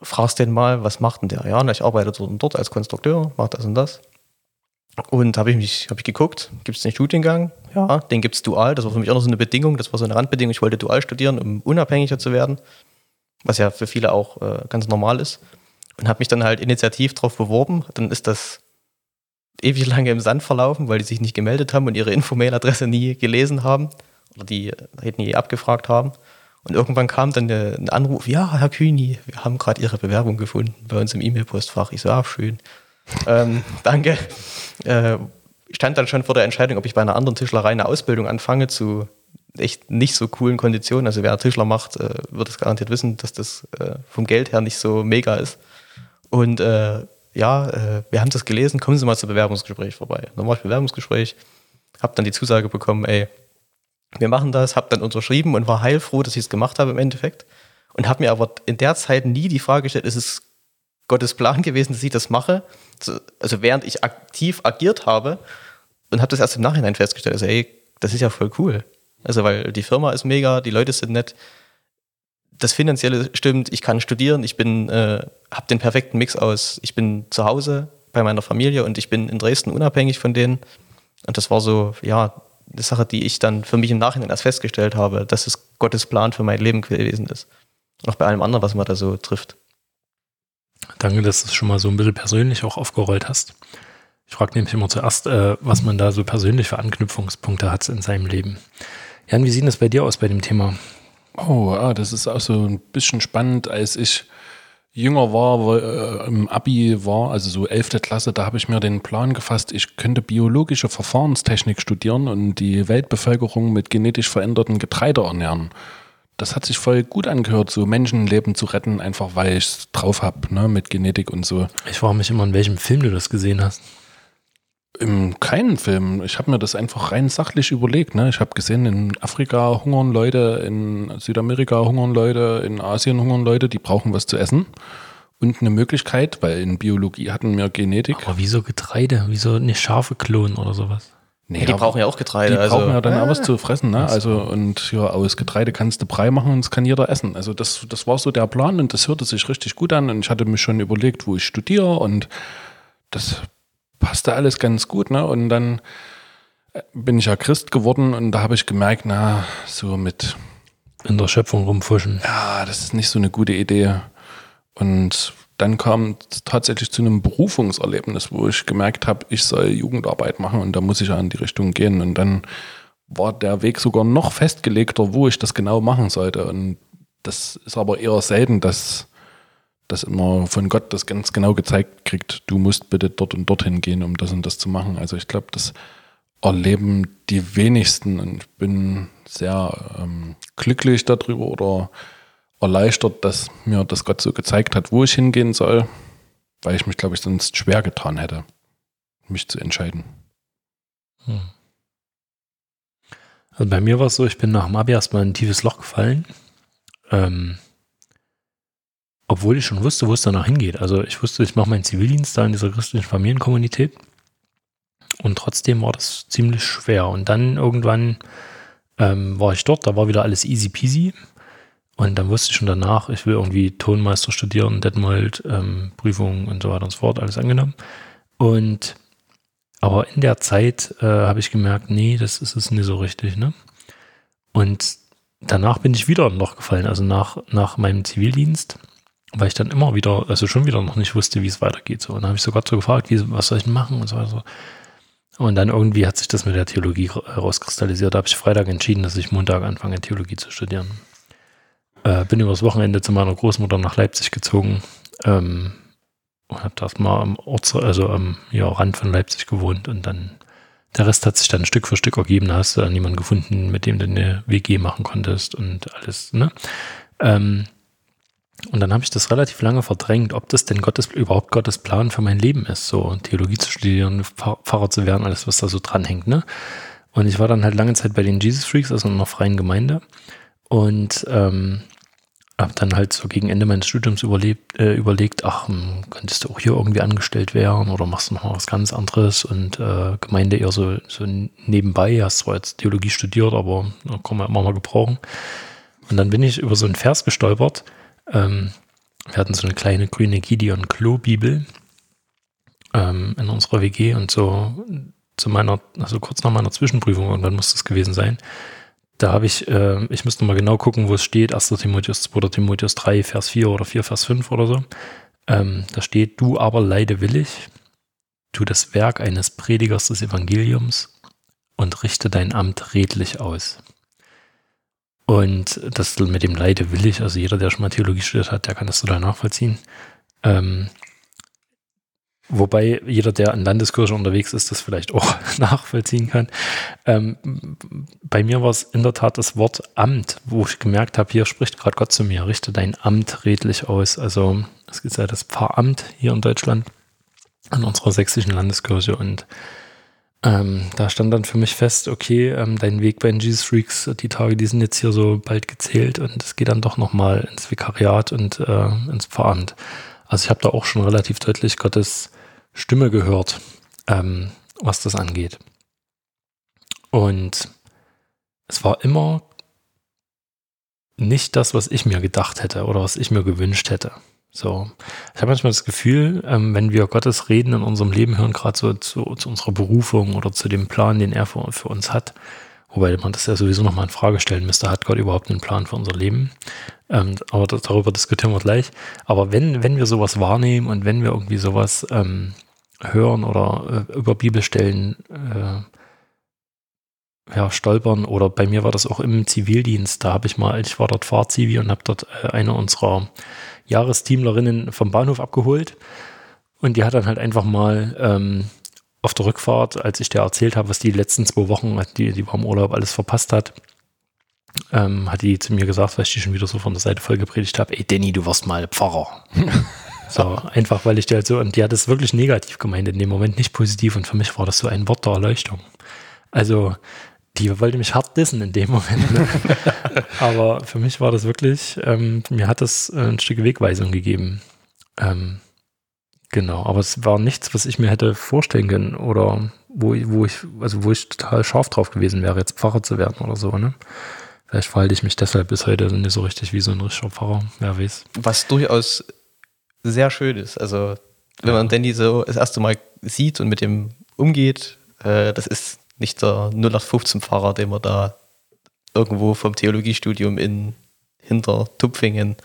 C: Fragst den mal, was macht denn der? Ja, na, ich arbeite dort und dort als Konstrukteur, mach das und das. Und habe ich mich, habe ich geguckt, gibt es den Studiengang? Ja, den gibt es dual. Das war für mich auch noch so eine Bedingung, das war so eine Randbedingung. Ich wollte dual studieren, um unabhängiger zu werden, was ja für viele auch äh, ganz normal ist. Und habe mich dann halt initiativ drauf beworben. Dann ist das ewig lange im Sand verlaufen, weil die sich nicht gemeldet haben und ihre Infomail-Adresse nie gelesen haben oder die äh, nie abgefragt haben. Und irgendwann kam dann ein Anruf, ja, Herr Kühni, wir haben gerade Ihre Bewerbung gefunden bei uns im E-Mail-Postfach. Ich so, ah, schön. ähm, danke. Äh, ich stand dann schon vor der Entscheidung, ob ich bei einer anderen Tischlerei eine Ausbildung anfange zu echt nicht so coolen Konditionen. Also wer Tischler macht, äh, wird es garantiert wissen, dass das äh, vom Geld her nicht so mega ist. Und äh, ja, äh, wir haben das gelesen, kommen Sie mal zum Bewerbungsgespräch vorbei. Ich Bewerbungsgespräch, habe dann die Zusage bekommen, ey, wir machen das, habe dann unterschrieben und war heilfroh, dass ich es gemacht habe im Endeffekt. Und habe mir aber in der Zeit nie die Frage gestellt, ist es Gottes Plan gewesen, dass ich das mache? Also während ich aktiv agiert habe und habe das erst im Nachhinein festgestellt, also ey, das ist ja voll cool. Also weil die Firma ist mega, die Leute sind nett, das Finanzielle stimmt, ich kann studieren, ich bin, äh, habe den perfekten Mix aus, ich bin zu Hause bei meiner Familie und ich bin in Dresden unabhängig von denen. Und das war so, ja, eine Sache, die ich dann für mich im Nachhinein erst festgestellt habe, dass es Gottes Plan für mein Leben gewesen ist. Auch bei allem anderen, was man da so trifft.
A: Danke, dass du es schon mal so ein bisschen persönlich auch aufgerollt hast. Ich frage nämlich immer zuerst, äh, was man da so persönlich für Anknüpfungspunkte hat in seinem Leben. Jan, wie sieht das bei dir aus bei dem Thema?
B: Oh, ah, das ist auch so ein bisschen spannend, als ich jünger war, äh, im Abi war, also so 11. Klasse, da habe ich mir den Plan gefasst, ich könnte biologische Verfahrenstechnik studieren und die Weltbevölkerung mit genetisch veränderten Getreide ernähren. Das hat sich voll gut angehört, so Menschenleben zu retten, einfach weil ich es drauf habe, ne, mit Genetik und so.
A: Ich frage mich immer, in welchem Film du das gesehen hast.
B: Im keinen Film. Ich habe mir das einfach rein sachlich überlegt. Ne? Ich habe gesehen, in Afrika hungern Leute, in Südamerika hungern Leute, in Asien hungern Leute, die brauchen was zu essen. Und eine Möglichkeit, weil in Biologie hatten wir Genetik.
A: Aber wieso Getreide? Wieso nicht Schafe klonen oder sowas?
C: Nee, ja, die brauchen ja auch Getreide.
B: Die also, brauchen ja dann auch was zu fressen. Ne? Also, und ja, aus Getreide kannst du Brei machen und es kann jeder essen. Also das, das war so der Plan und das hörte sich richtig gut an. Und ich hatte mir schon überlegt, wo ich studiere und das passte alles ganz gut. Ne? Und dann äh, bin ich ja Christ geworden und da habe ich gemerkt, na, so mit.
A: In der Schöpfung rumfuschen.
B: Ja, das ist nicht so eine gute Idee. Und dann kam es tatsächlich zu einem Berufungserlebnis, wo ich gemerkt habe, ich soll Jugendarbeit machen und da muss ich ja in die Richtung gehen. Und dann war der Weg sogar noch festgelegter, wo ich das genau machen sollte. Und das ist aber eher selten, dass dass immer von Gott das ganz genau gezeigt kriegt, du musst bitte dort und dorthin gehen, um das und das zu machen. Also ich glaube, das erleben die wenigsten und ich bin sehr ähm, glücklich darüber oder erleichtert, dass mir das Gott so gezeigt hat, wo ich hingehen soll, weil ich mich, glaube ich, sonst schwer getan hätte, mich zu entscheiden. Hm.
A: Also bei mir war es so, ich bin nach dem Abi erstmal in ein tiefes Loch gefallen. Ähm, obwohl ich schon wusste, wo es danach hingeht. Also ich wusste, ich mache meinen Zivildienst da in dieser christlichen Familienkommunität. Und trotzdem war das ziemlich schwer. Und dann irgendwann ähm, war ich dort, da war wieder alles easy peasy. Und dann wusste ich schon danach, ich will irgendwie Tonmeister studieren, Detmold, ähm, Prüfungen und so weiter und so fort, alles angenommen. Und aber in der Zeit äh, habe ich gemerkt, nee, das ist es nicht so richtig. Ne? Und danach bin ich wieder noch gefallen, also nach, nach meinem Zivildienst weil ich dann immer wieder, also schon wieder noch nicht wusste, wie es weitergeht. So. Und dann habe ich so Gott so gefragt, wie, was soll ich denn machen und so weiter. Und dann irgendwie hat sich das mit der Theologie herauskristallisiert. Da habe ich Freitag entschieden, dass ich Montag anfange, Theologie zu studieren. Äh, bin übers Wochenende zu meiner Großmutter nach Leipzig gezogen ähm, und habe da mal am Ort, also am ja, Rand von Leipzig gewohnt und dann der Rest hat sich dann Stück für Stück ergeben. Da hast du dann niemanden gefunden, mit dem du eine WG machen konntest und alles. Ne? Ähm, und dann habe ich das relativ lange verdrängt, ob das denn Gottes, überhaupt Gottes Plan für mein Leben ist, so Theologie zu studieren, Pfarrer zu werden, alles, was da so dranhängt. Ne? Und ich war dann halt lange Zeit bei den Jesus Freaks, also in einer freien Gemeinde. Und ähm, habe dann halt so gegen Ende meines Studiums überlebt, äh, überlegt, ach, hm, könntest du auch hier irgendwie angestellt werden oder machst du noch mal was ganz anderes und äh, Gemeinde eher so, so nebenbei, hast zwar jetzt Theologie studiert, aber da kann man immer mal gebrauchen. Und dann bin ich über so einen Vers gestolpert, ähm, wir hatten so eine kleine grüne Gideon Klo Bibel ähm, in unserer WG und so zu meiner, also kurz nach meiner Zwischenprüfung, und dann muss das gewesen sein, da habe ich, äh, ich müsste mal genau gucken, wo es steht, 1. Timotheus 2. Timotheus 3, Vers 4 oder 4, Vers 5 oder so. Ähm, da steht, du aber leide willig, tu das Werk eines Predigers des Evangeliums und richte dein Amt redlich aus. Und das mit dem Leide will ich, also jeder, der schon mal Theologie studiert hat, der kann das total nachvollziehen. Ähm, wobei jeder, der in Landeskirche unterwegs ist, das vielleicht auch nachvollziehen kann. Ähm, bei mir war es in der Tat das Wort Amt, wo ich gemerkt habe, hier spricht gerade Gott zu mir, richte dein Amt redlich aus. Also es gibt ja das Pfarramt hier in Deutschland, in unserer sächsischen Landeskirche und Ähm, da stand dann für mich fest, okay, ähm, dein Weg bei den Jesus Freaks, die Tage, die sind jetzt hier so bald gezählt und es geht dann doch nochmal ins Vikariat und äh, ins Pfarramt. Also ich habe da auch schon relativ deutlich Gottes Stimme gehört, ähm, was das angeht. Und es war immer nicht das, was ich mir gedacht hätte oder was ich mir gewünscht hätte. So, ich habe manchmal das Gefühl, ähm, wenn wir Gottes Reden in unserem Leben hören, gerade so zu, zu, unserer Berufung oder zu dem Plan, den er für, für uns hat, wobei man das ja sowieso nochmal in Frage stellen müsste, hat Gott überhaupt einen Plan für unser Leben? Ähm, aber das, darüber diskutieren wir gleich. Aber wenn, wenn wir sowas wahrnehmen und wenn wir irgendwie sowas ähm, hören oder äh, über Bibelstellen äh, ja, stolpern oder bei mir war das auch im Zivildienst. Da habe ich mal, ich war dort Fahrzivi und habe dort äh, eine unserer Jahresteamlerinnen vom Bahnhof abgeholt. Und die hat dann halt einfach mal ähm, auf der Rückfahrt, als ich dir erzählt habe, was die letzten zwei Wochen, die, die war im Urlaub, alles verpasst hat, ähm, hat die zu mir gesagt, weil ich die schon wieder so von der Seite voll gepredigt habe, ey Danny, du wirst mal Pfarrer. so, einfach weil ich dir halt so, und die hat es wirklich negativ gemeint, in dem Moment nicht positiv. Und für mich war das so ein Wort der Erleuchtung. Also, die wollte mich hart dissen in dem Moment. Ne? Aber für mich war das wirklich, ähm, mir hat das äh, ein Stück Wegweisung gegeben. Ähm, genau, aber es war nichts, was ich mir hätte vorstellen können oder wo, wo ich, also wo ich total scharf drauf gewesen wäre, jetzt Pfarrer zu werden oder so, ne? Vielleicht verhalte ich mich deshalb bis heute nicht so richtig wie so ein richtiger Pfarrer, wer weiß.
C: Was durchaus sehr schön ist. Also, wenn ja. man Danny so das erste Mal sieht und mit dem umgeht, äh, das ist nicht der 0815-Fahrer, den man da irgendwo vom Theologiestudium in hinter Tupfingen.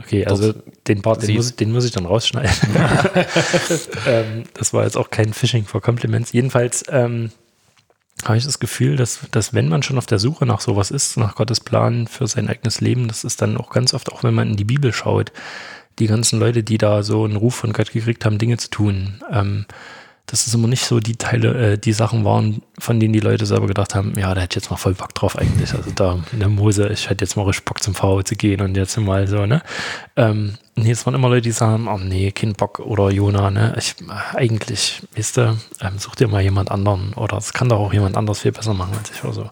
A: Okay, also den Part, den muss, den muss, ich dann rausschneiden. ähm, das war jetzt auch kein Phishing for Compliments. Jedenfalls ähm, habe ich das Gefühl, dass, dass wenn man schon auf der Suche nach sowas ist, nach Gottes Plan für sein eigenes Leben, das ist dann auch ganz oft, auch wenn man in die Bibel schaut, die ganzen Leute, die da so einen Ruf von Gott gekriegt haben, Dinge zu tun. Ähm, dass es immer nicht so die Teile, äh, die Sachen waren, von denen die Leute selber gedacht haben, ja, da hätte ich jetzt mal voll Bock drauf eigentlich. Also da in der Mose, ich hätte jetzt mal richtig Bock zum VW zu gehen und jetzt mal so, ne? Ähm, nee, es waren immer Leute, die sagen, oh nee, kein Bock oder Jona, ne? Ich, äh, eigentlich, weißt du, ähm, such dir mal jemand anderen oder es kann doch auch jemand anders viel besser machen als ich oder so.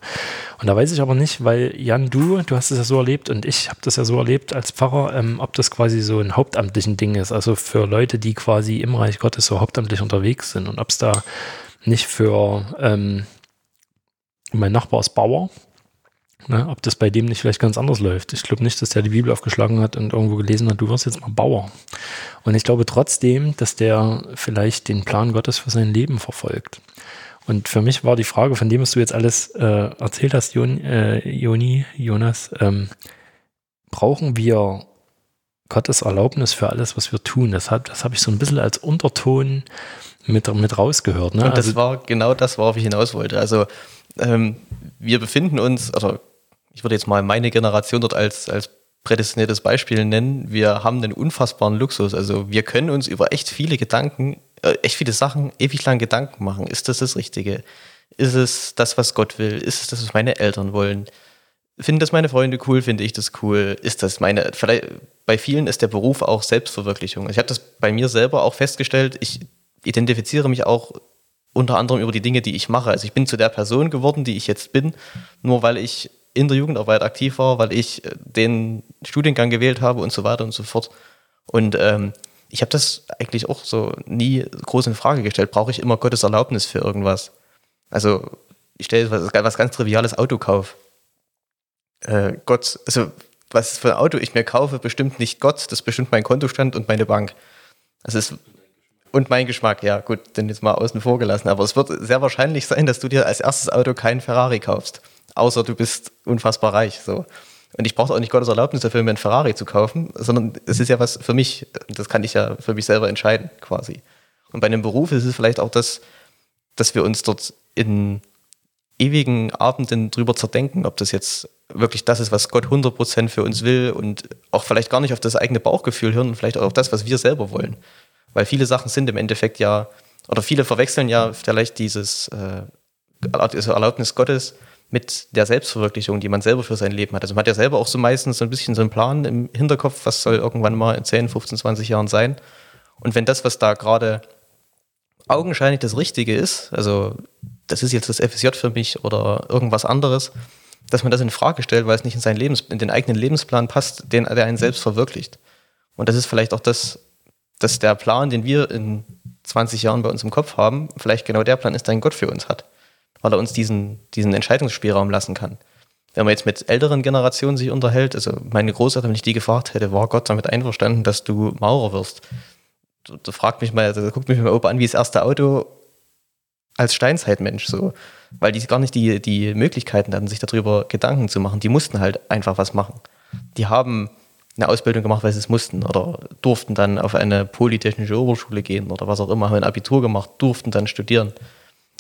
A: Und da weiß ich aber nicht, weil Jan, du, du hast es ja so erlebt und ich habe das ja so erlebt als Pfarrer, ähm, ob das quasi so ein hauptamtlichen Ding ist, also für Leute, die quasi im Reich Gottes so hauptamtlich unterwegs sind und ob es da nicht für ähm, mein Nachbar ist Bauer, ne, ob das bei dem nicht vielleicht ganz anders läuft. Ich glaube nicht, dass der die Bibel aufgeschlagen hat und irgendwo gelesen hat, du wirst jetzt mal Bauer. Und ich glaube trotzdem, dass der vielleicht den Plan Gottes für sein Leben verfolgt. Und für mich war die Frage, von dem, was du jetzt alles äh, erzählt hast, Jon, äh, Joni, Jonas, ähm, brauchen wir Gottes Erlaubnis für alles, was wir tun? Das, das habe ich so ein bisschen als Unterton mit, mit rausgehört. Ne?
C: Und das also, war genau das, worauf ich hinaus wollte. Also ähm, wir befinden uns, also ich würde jetzt mal meine Generation dort als, als prädestiniertes Beispiel nennen. Wir haben einen unfassbaren Luxus. Also wir können uns über echt viele Gedanken äh, echt viele Sachen ewig lang Gedanken machen. Ist das das Richtige? Ist es das, was Gott will? Ist es das, was meine Eltern wollen? Finden das meine Freunde cool? Finde ich das cool? Ist das meine, vielleicht, bei vielen ist der Beruf auch Selbstverwirklichung. Ich habe das bei mir selber auch festgestellt. Ich identifiziere mich auch unter anderem über die Dinge, die ich mache. Also ich bin zu der Person geworden, die ich jetzt bin, nur weil ich in der Jugendarbeit aktiv war, weil ich äh, den Studiengang gewählt habe und so weiter und so fort. Und ähm, ich habe das eigentlich auch so nie groß in Frage gestellt. Brauche ich immer Gottes Erlaubnis für irgendwas? Also, ich stelle was, was ganz Triviales Autokauf. Äh, Gott, also, was für ein Auto ich mir kaufe, bestimmt nicht Gott, das bestimmt mein Kontostand und meine Bank. Das ist und mein Geschmack, ja, gut, den jetzt mal außen vor gelassen. Aber es wird sehr wahrscheinlich sein, dass du dir als erstes Auto kein Ferrari kaufst. Außer du bist unfassbar reich. So. Und ich brauche auch nicht Gottes Erlaubnis dafür, mir einen Ferrari zu kaufen, sondern es ist ja was für mich, das kann ich ja für mich selber entscheiden, quasi. Und bei einem Beruf ist es vielleicht auch das, dass wir uns dort in ewigen Abenden drüber zerdenken, ob das jetzt wirklich das ist, was Gott 100% für uns will und auch vielleicht gar nicht auf das eigene Bauchgefühl hören und vielleicht auch auf das, was wir selber wollen. Weil viele Sachen sind im Endeffekt ja, oder viele verwechseln ja vielleicht dieses äh, Erlaubnis Gottes mit der Selbstverwirklichung, die man selber für sein Leben hat. Also man hat ja selber auch so meistens so ein bisschen so einen Plan im Hinterkopf, was soll irgendwann mal in 10, 15, 20 Jahren sein. Und wenn das, was da gerade augenscheinlich das Richtige ist, also das ist jetzt das FSJ für mich oder irgendwas anderes, dass man das in Frage stellt, weil es nicht in seinen Lebens, in den eigenen Lebensplan passt, den der einen selbst verwirklicht. Und das ist vielleicht auch das, dass der Plan, den wir in 20 Jahren bei uns im Kopf haben, vielleicht genau der Plan ist, den Gott für uns hat, weil er uns diesen, diesen Entscheidungsspielraum lassen kann. Wenn man jetzt mit älteren Generationen sich unterhält, also meine Großeltern, wenn ich die gefragt hätte, war Gott damit einverstanden, dass du Maurer wirst? Da, da fragt mich mal, da guckt mich mal Opa an, wie das erste Auto als Steinzeitmensch so, weil die gar nicht die, die Möglichkeiten hatten, sich darüber Gedanken zu machen. Die mussten halt einfach was machen. Die haben eine Ausbildung gemacht, weil sie es mussten oder durften dann auf eine polytechnische Oberschule gehen oder was auch immer, haben ein Abitur gemacht, durften dann studieren.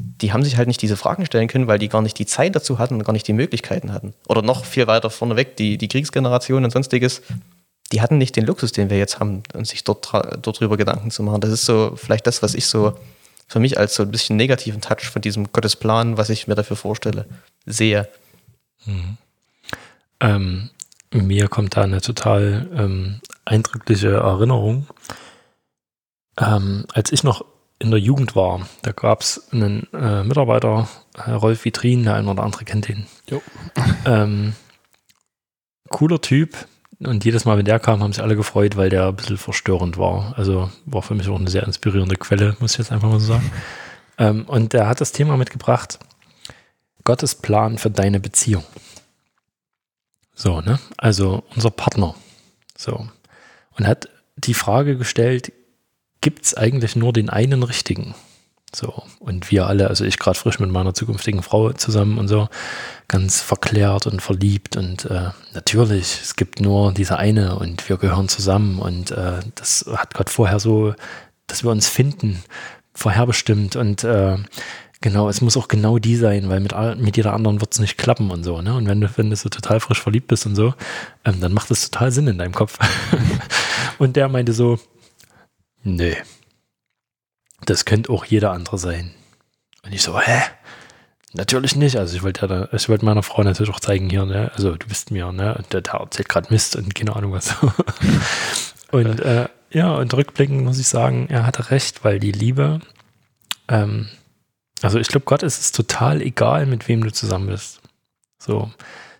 C: Die haben sich halt nicht diese Fragen stellen können, weil die gar nicht die Zeit dazu hatten und gar nicht die Möglichkeiten hatten. Oder noch viel weiter vorneweg, die, die Kriegsgeneration und sonstiges, die hatten nicht den Luxus, den wir jetzt haben, und sich dort, dort drüber Gedanken zu machen. Das ist so vielleicht das, was ich so für mich als so ein bisschen negativen Touch von diesem Gottesplan, was ich mir dafür vorstelle, sehe.
A: Mhm. Ähm, mir kommt da eine total ähm, eindrückliche Erinnerung. Ähm, als ich noch in der Jugend war, da gab es einen äh, Mitarbeiter, äh, Rolf Vitrin, der ein oder andere kennt ihn. Ähm, cooler Typ. Und jedes Mal, wenn der kam, haben sich alle gefreut, weil der ein bisschen verstörend war. Also war für mich auch eine sehr inspirierende Quelle, muss ich jetzt einfach mal so sagen. Ähm, und der hat das Thema mitgebracht, Gottes Plan für deine Beziehung. So, ne? Also unser Partner. So. Und hat die Frage gestellt, gibt es eigentlich nur den einen richtigen? So, und wir alle, also ich gerade frisch mit meiner zukünftigen Frau zusammen und so, ganz verklärt und verliebt und äh, natürlich, es gibt nur diese eine und wir gehören zusammen und äh, das hat Gott vorher so, dass wir uns finden, vorherbestimmt und äh, Genau, es muss auch genau die sein, weil mit, mit jeder anderen wird es nicht klappen und so. Ne? Und wenn du, wenn du so total frisch verliebt bist und so, ähm, dann macht es total Sinn in deinem Kopf. und der meinte so, nee, das könnte auch jeder andere sein. Und ich so, hä? Natürlich nicht. Also ich wollte ja ich wollte meiner Frau natürlich auch zeigen hier, ne? Also du bist mir, ne? Und der, der erzählt gerade Mist und keine Ahnung was. und äh, ja, und rückblickend muss ich sagen, er hatte recht, weil die Liebe ähm, also ich glaube, Gott ist es total egal, mit wem du zusammen bist. So,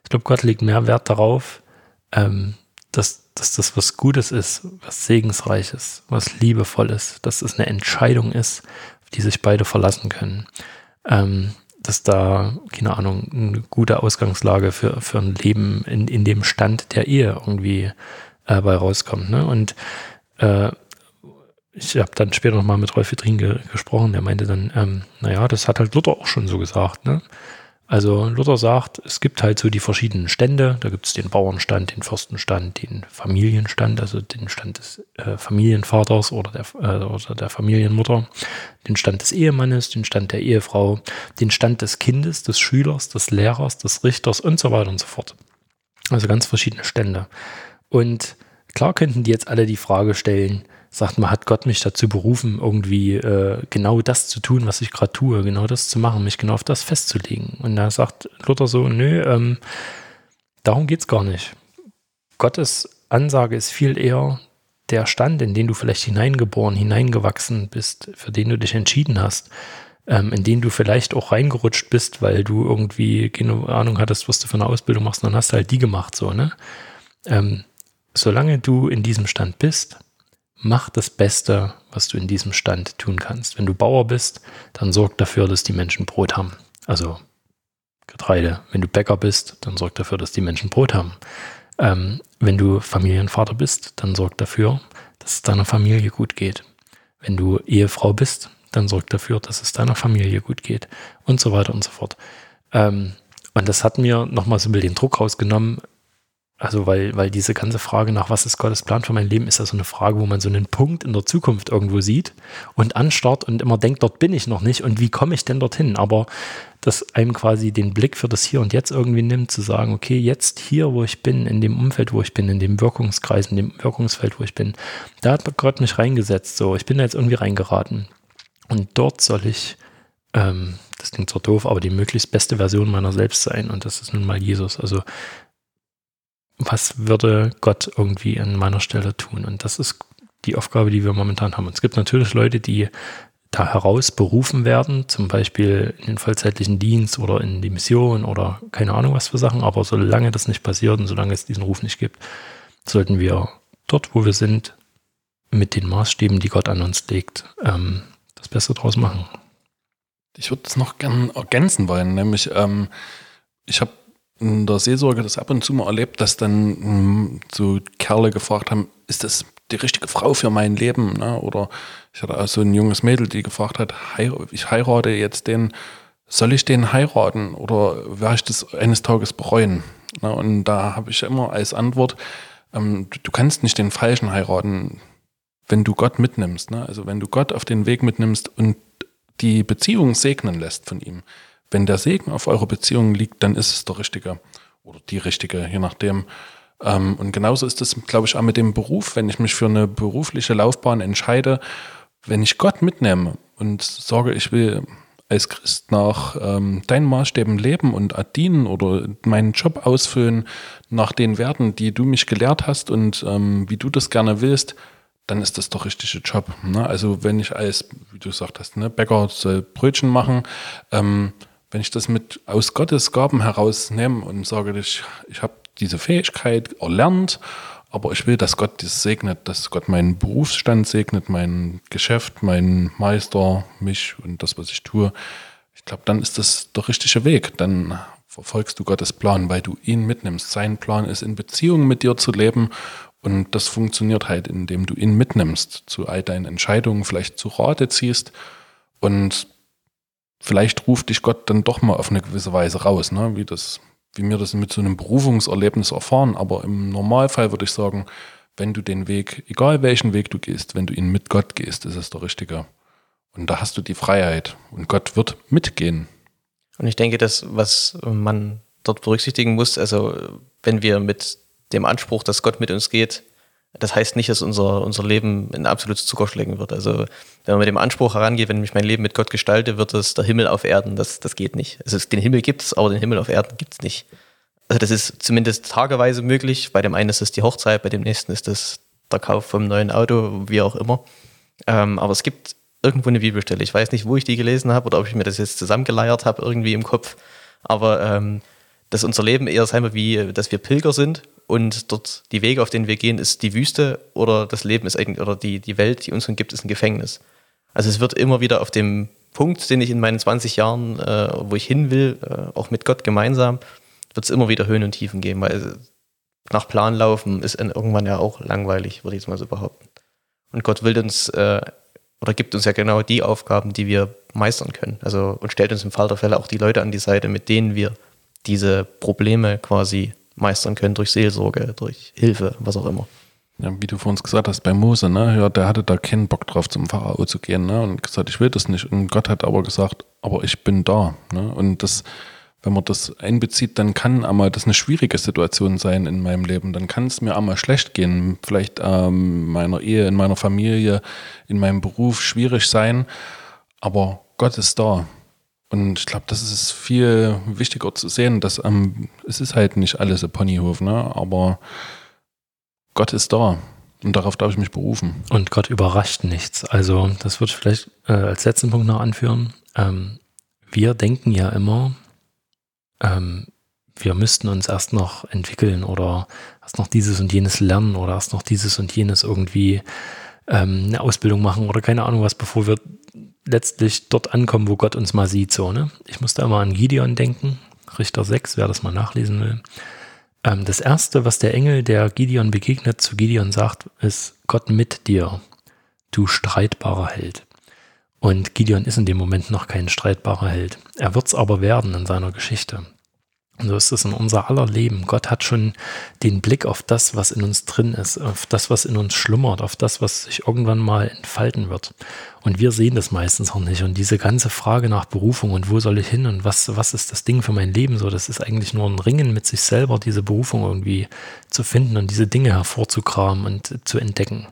A: ich glaube, Gott legt mehr Wert darauf, ähm, dass, dass das was Gutes ist, was Segensreiches, was Liebevolles, dass es eine Entscheidung ist, auf die sich beide verlassen können. Ähm, dass da, keine Ahnung, eine gute Ausgangslage für, für ein Leben in, in dem Stand der Ehe irgendwie äh, bei rauskommt. Ne? Und äh, ich habe dann später nochmal mit Rolf Vitrin ge gesprochen, der meinte dann, ähm, naja, das hat halt Luther auch schon so gesagt. Ne? Also Luther sagt, es gibt halt so die verschiedenen Stände. Da gibt es den Bauernstand, den Fürstenstand, den Familienstand, also den Stand des äh, Familienvaters oder der, äh, oder der Familienmutter, den Stand des Ehemannes, den Stand der Ehefrau, den Stand des Kindes, des Schülers, des Lehrers, des Richters und so weiter und so fort. Also ganz verschiedene Stände. Und klar könnten die jetzt alle die Frage stellen, sagt man, hat Gott mich dazu berufen, irgendwie äh, genau das zu tun, was ich gerade tue, genau das zu machen, mich genau auf das festzulegen. Und da sagt Luther so, nö, ähm, darum geht es gar nicht. Gottes Ansage ist viel eher der Stand, in den du vielleicht hineingeboren, hineingewachsen bist, für den du dich entschieden hast, ähm, in den du vielleicht auch reingerutscht bist, weil du irgendwie keine Ahnung hattest, was du für eine Ausbildung machst, dann hast du halt die gemacht, so, ne? Ähm, solange du in diesem Stand bist, mach das Beste, was du in diesem Stand tun kannst. Wenn du Bauer bist, dann sorg dafür, dass die Menschen Brot haben. Also Getreide. Wenn du Bäcker bist, dann sorg dafür, dass die Menschen Brot haben. Ähm, wenn du Familienvater bist, dann sorg dafür, dass es deiner Familie gut geht. Wenn du Ehefrau bist, dann sorg dafür, dass es deiner Familie gut geht. Und so weiter und so fort. Ähm, und das hat mir nochmal so ein bisschen den Druck rausgenommen, also, weil, weil diese ganze Frage nach, was ist Gottes Plan für mein Leben, ist ja so eine Frage, wo man so einen Punkt in der Zukunft irgendwo sieht und anstarrt und immer denkt, dort bin ich noch nicht und wie komme ich denn dorthin? Aber das einem quasi den Blick für das Hier und Jetzt irgendwie nimmt, zu sagen, okay, jetzt hier, wo ich bin, in dem Umfeld, wo ich bin, in dem Wirkungskreis, in dem Wirkungsfeld, wo ich bin, da hat Gott mich reingesetzt. So, ich bin da jetzt irgendwie reingeraten. Und dort soll ich, ähm, das klingt zwar doof, aber die möglichst beste Version meiner selbst sein. Und das ist nun mal Jesus. Also was würde Gott irgendwie an meiner Stelle tun? Und das ist die Aufgabe, die wir momentan haben. Und es gibt natürlich Leute, die da heraus berufen werden, zum Beispiel in den vollzeitlichen Dienst oder in die Mission oder keine Ahnung was für Sachen. Aber solange das nicht passiert und solange es diesen Ruf nicht gibt, sollten wir dort, wo wir sind, mit den Maßstäben, die Gott an uns legt, ähm, das Beste draus machen.
B: Ich würde es noch gern ergänzen wollen, nämlich ähm, ich habe in der Seelsorge das ab und zu mal erlebt, dass dann hm, so Kerle gefragt haben, ist das die richtige Frau für mein Leben? Ne? Oder ich hatte auch so ein junges Mädel, die gefragt hat, ich heirate jetzt den, soll ich den heiraten oder werde ich das eines Tages bereuen? Ne? Und da habe ich immer als Antwort, ähm, du, du, kannst nicht den Falschen heiraten, wenn du Gott mitnimmst. Ne? Also wenn du Gott auf den Weg mitnimmst und die Beziehung segnen lässt von ihm. Wenn der Segen auf eurer Beziehung liegt, dann ist es der Richtige oder die Richtige, je nachdem. Ähm, und genauso ist es, glaube ich, auch mit dem Beruf. Wenn ich mich für eine berufliche Laufbahn entscheide, wenn ich Gott mitnehme und sage, ich will als Christ nach ähm, deinen Maßstäben leben und dienen oder meinen Job ausfüllen nach den Werten, die du mich gelehrt hast und ähm, wie du das gerne willst, dann ist das der richtige Job. Ne? Also wenn ich als, wie du sagtest, ne, Bäcker soll Brötchen machen, ähm, wenn ich das mit aus Gottes Gaben herausnehme und sage, ich, ich habe diese Fähigkeit erlernt, aber ich will, dass Gott das segnet, dass Gott meinen Berufsstand segnet, mein Geschäft, meinen Meister, mich und das, was ich tue. Ich glaube, dann ist das der richtige Weg. Dann verfolgst du Gottes Plan, weil du ihn mitnimmst. Sein Plan ist, in Beziehung mit dir zu leben. Und das funktioniert halt, indem du ihn mitnimmst zu all deinen Entscheidungen, vielleicht zu Rate ziehst und vielleicht ruft dich Gott dann doch mal auf eine gewisse Weise raus, ne? wie das wie wir das mit so einem Berufungserlebnis erfahren. Aber im Normalfall würde ich sagen, wenn du den Weg, egal welchen Weg du gehst, wenn du ihn mit Gott gehst, ist es der richtige. Und da hast du die Freiheit. Und Gott wird mitgehen.
C: Und ich denke, das, was man dort berücksichtigen muss, also wenn wir mit dem Anspruch, dass Gott mit uns geht, das heißt nicht, dass unser, unser Leben ein absolutes Zuckerschlecken wird. Also wenn man mit dem Anspruch herangeht, wenn ich mein Leben mit Gott gestalte, wird es der Himmel auf Erden. Das, das geht nicht. Also den Himmel gibt es, aber den Himmel auf Erden gibt es nicht. Also das ist zumindest tageweise möglich. Bei dem einen ist es die Hochzeit, bei dem nächsten ist es der Kauf vom neuen Auto, wie auch immer. Ähm, aber es gibt irgendwo eine Bibelstelle. Ich weiß nicht, wo ich die gelesen habe oder ob ich mir das jetzt zusammengeleiert habe, irgendwie im Kopf. Aber ähm, dass unser Leben eher sein wird, wie dass wir Pilger sind und dort die Wege, auf denen wir gehen, ist die Wüste oder das Leben ist eigentlich, oder die, die Welt, die uns umgibt, ist ein Gefängnis. Also es wird immer wieder auf dem Punkt, den ich in meinen 20 Jahren, äh, wo ich hin will, äh, auch mit Gott gemeinsam, wird es immer wieder Höhen und Tiefen geben, weil nach Plan laufen ist irgendwann ja auch langweilig, würde ich jetzt mal so behaupten. Und Gott will uns äh, oder gibt uns ja genau die Aufgaben, die wir meistern können. Also und stellt uns im Fall der Fälle auch die Leute an die Seite, mit denen wir diese Probleme quasi meistern können durch Seelsorge, durch Hilfe, was auch immer.
B: Ja, wie du vorhin gesagt hast, bei Mose, ne, ja, der hatte da keinen Bock drauf, zum Pharao zu gehen, ne, und gesagt, ich will das nicht. Und Gott hat aber gesagt, aber ich bin da, ne, und das, wenn man das einbezieht, dann kann einmal das eine schwierige Situation sein in meinem Leben. Dann kann es mir einmal schlecht gehen, vielleicht ähm, meiner Ehe, in meiner Familie, in meinem Beruf schwierig sein, aber Gott ist da. Und ich glaube, das ist viel wichtiger zu sehen, dass ähm, es ist halt nicht alles ein Ponyhof, ne? aber Gott ist da. Und darauf darf ich mich berufen.
A: Und Gott überrascht nichts. Also, das würde ich vielleicht äh, als letzten Punkt noch anführen. Ähm, wir denken ja immer, ähm, wir müssten uns erst noch entwickeln oder erst noch dieses und jenes lernen oder erst noch dieses und jenes irgendwie ähm, eine Ausbildung machen oder keine Ahnung was, bevor wir letztlich dort ankommen, wo Gott uns mal sieht. So, ne? Ich muss da immer an Gideon denken, Richter 6, wer das mal nachlesen will. Ähm, das erste, was der Engel, der Gideon begegnet, zu Gideon sagt, ist Gott mit dir, du streitbarer Held. Und Gideon ist in dem Moment noch kein streitbarer Held. Er wird es aber werden in seiner Geschichte. Und so ist es in unser aller Leben. Gott hat schon den Blick auf das, was in uns drin ist, auf das, was in uns schlummert, auf das, was sich irgendwann mal entfalten wird. Und wir sehen das meistens auch nicht. Und diese ganze Frage nach Berufung und wo soll ich hin und was, was ist das Ding für mein Leben so, das ist eigentlich nur ein Ringen mit sich selber, diese Berufung irgendwie zu finden und diese Dinge hervorzukramen und zu entdecken.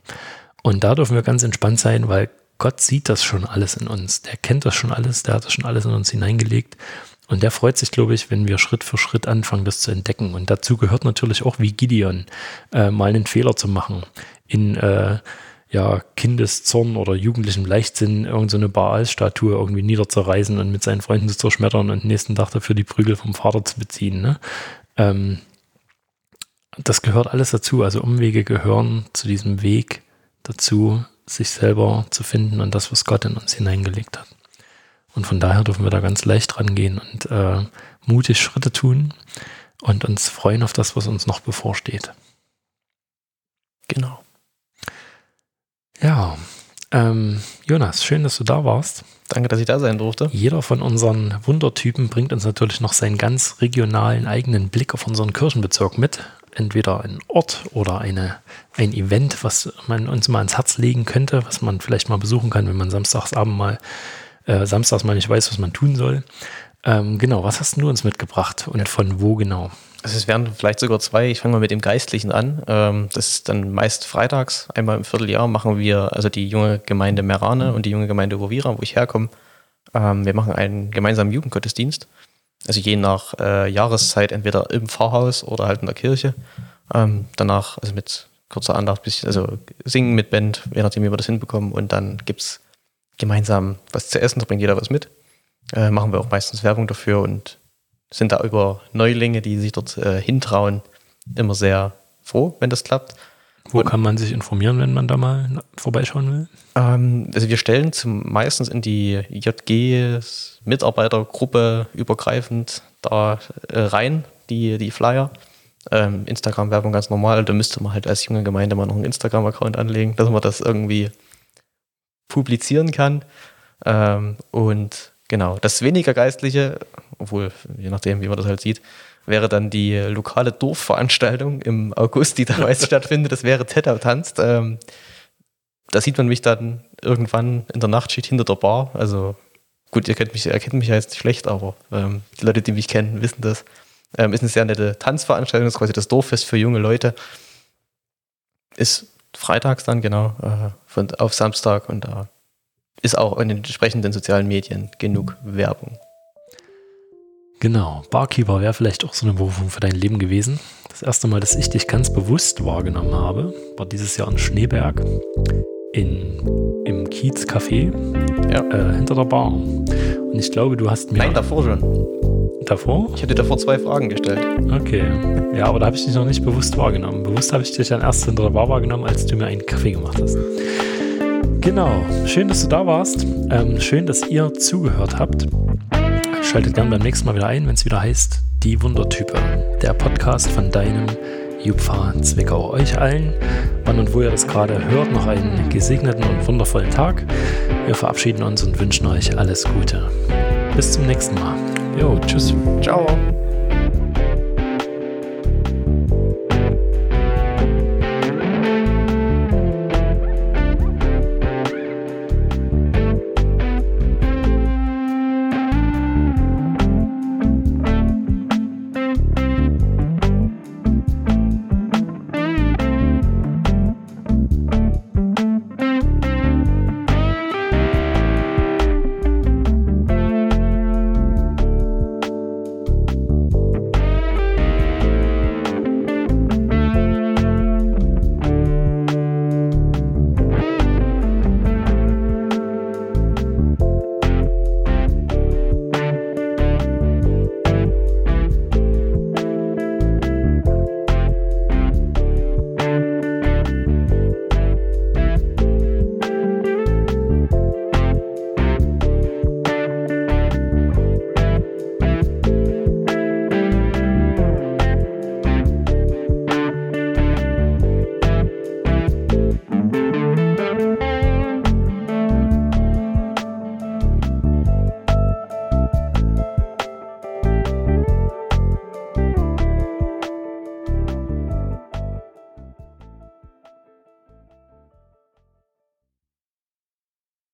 A: Und da dürfen wir ganz entspannt sein, weil Gott sieht das schon alles in uns. Der kennt das schon alles, der hat das schon alles in uns hineingelegt. Und der freut sich, glaube ich, wenn wir Schritt für Schritt anfangen, das zu entdecken. Und dazu gehört natürlich auch, wie Gideon, äh, mal einen Fehler zu machen, in, äh, ja, Kindeszorn oder jugendlichem Leichtsinn irgendeine so Baal-Statue irgendwie niederzureißen und mit seinen Freunden zu zerschmettern und nächsten Tag dafür die Prügel vom Vater zu beziehen. Ne? Ähm, das gehört alles dazu. Also Umwege gehören zu diesem Weg dazu, sich selber zu finden und das, was Gott in uns hineingelegt hat. Und von daher dürfen wir da ganz leicht rangehen und äh, mutig Schritte tun und uns freuen auf das, was uns noch bevorsteht.
C: Genau.
A: Ja, ähm, Jonas, schön, dass du da warst.
C: Danke, dass ich da sein durfte.
A: Jeder von unseren Wundertypen bringt uns natürlich noch seinen ganz regionalen eigenen Blick auf unseren Kirchenbezirk mit. Entweder ein Ort oder eine, ein Event, was man uns mal ans Herz legen könnte, was man vielleicht mal besuchen kann, wenn man samstagsabend mal, äh, samstags mal nicht weiß, was man tun soll. Ähm, genau, was hast du uns mitgebracht und von wo genau?
C: Also es wären vielleicht sogar zwei. Ich fange mal mit dem Geistlichen an. Ähm, das ist dann meist freitags, einmal im Vierteljahr machen wir, also die junge Gemeinde Merane und die junge Gemeinde Wovira, wo ich herkomme, ähm, wir machen einen gemeinsamen Jugendgottesdienst. Also je nach äh, Jahreszeit entweder im Pfarrhaus oder halt in der Kirche. Ähm, danach, also mit kurzer Andacht, bisschen, also singen mit Band, je nachdem, wie wir das hinbekommen. Und dann gibt es gemeinsam was zu essen, da bringt jeder was mit. Äh, machen wir auch meistens Werbung dafür und sind da über Neulinge, die sich dort äh, hintrauen, immer sehr froh, wenn das klappt.
A: Wo und, kann man sich informieren, wenn man da mal vorbeischauen will?
C: Ähm, also wir stellen zum, meistens in die JG-Mitarbeitergruppe übergreifend da äh, rein, die, die Flyer. Ähm, Instagram-Werbung ganz normal. Da müsste man halt als junge Gemeinde mal noch einen Instagram-Account anlegen, dass man das irgendwie publizieren kann. Ähm, und genau, das weniger Geistliche obwohl, je nachdem, wie man das halt sieht, wäre dann die lokale Dorfveranstaltung im August, die da meist stattfindet. Das wäre Teta tanzt. Ähm, da sieht man mich dann irgendwann in der Nachtschicht hinter der Bar. Also gut, ihr kennt mich, ihr kennt mich ja jetzt nicht schlecht, aber ähm, die Leute, die mich kennen, wissen das. Ähm, ist eine sehr nette Tanzveranstaltung, das ist quasi das Dorffest für junge Leute. Ist freitags dann, genau, äh, von, auf Samstag und da ist auch in den entsprechenden sozialen Medien genug Werbung.
A: Genau, Barkeeper wäre vielleicht auch so eine Berufung für dein Leben gewesen. Das erste Mal, dass ich dich ganz bewusst wahrgenommen habe, war dieses Jahr in Schneeberg in, im Kiez Café ja. äh, hinter der Bar. Und ich glaube, du hast mir.
C: Nein, davor schon.
A: Davor?
C: Ich hatte davor zwei Fragen gestellt.
A: Okay. Ja, aber da habe ich dich noch nicht bewusst wahrgenommen. Bewusst habe ich dich dann erst hinter der Bar wahrgenommen, als du mir einen Kaffee gemacht hast. Genau. Schön, dass du da warst. Ähm, schön, dass ihr zugehört habt. Schaltet gern beim nächsten Mal wieder ein, wenn es wieder heißt Die Wundertype, der Podcast von deinem Jupfa Zwickau. Euch allen, wann und wo ihr das gerade hört, noch einen gesegneten und wundervollen Tag. Wir verabschieden uns und wünschen euch alles Gute. Bis zum nächsten Mal. Jo, tschüss.
C: Ciao.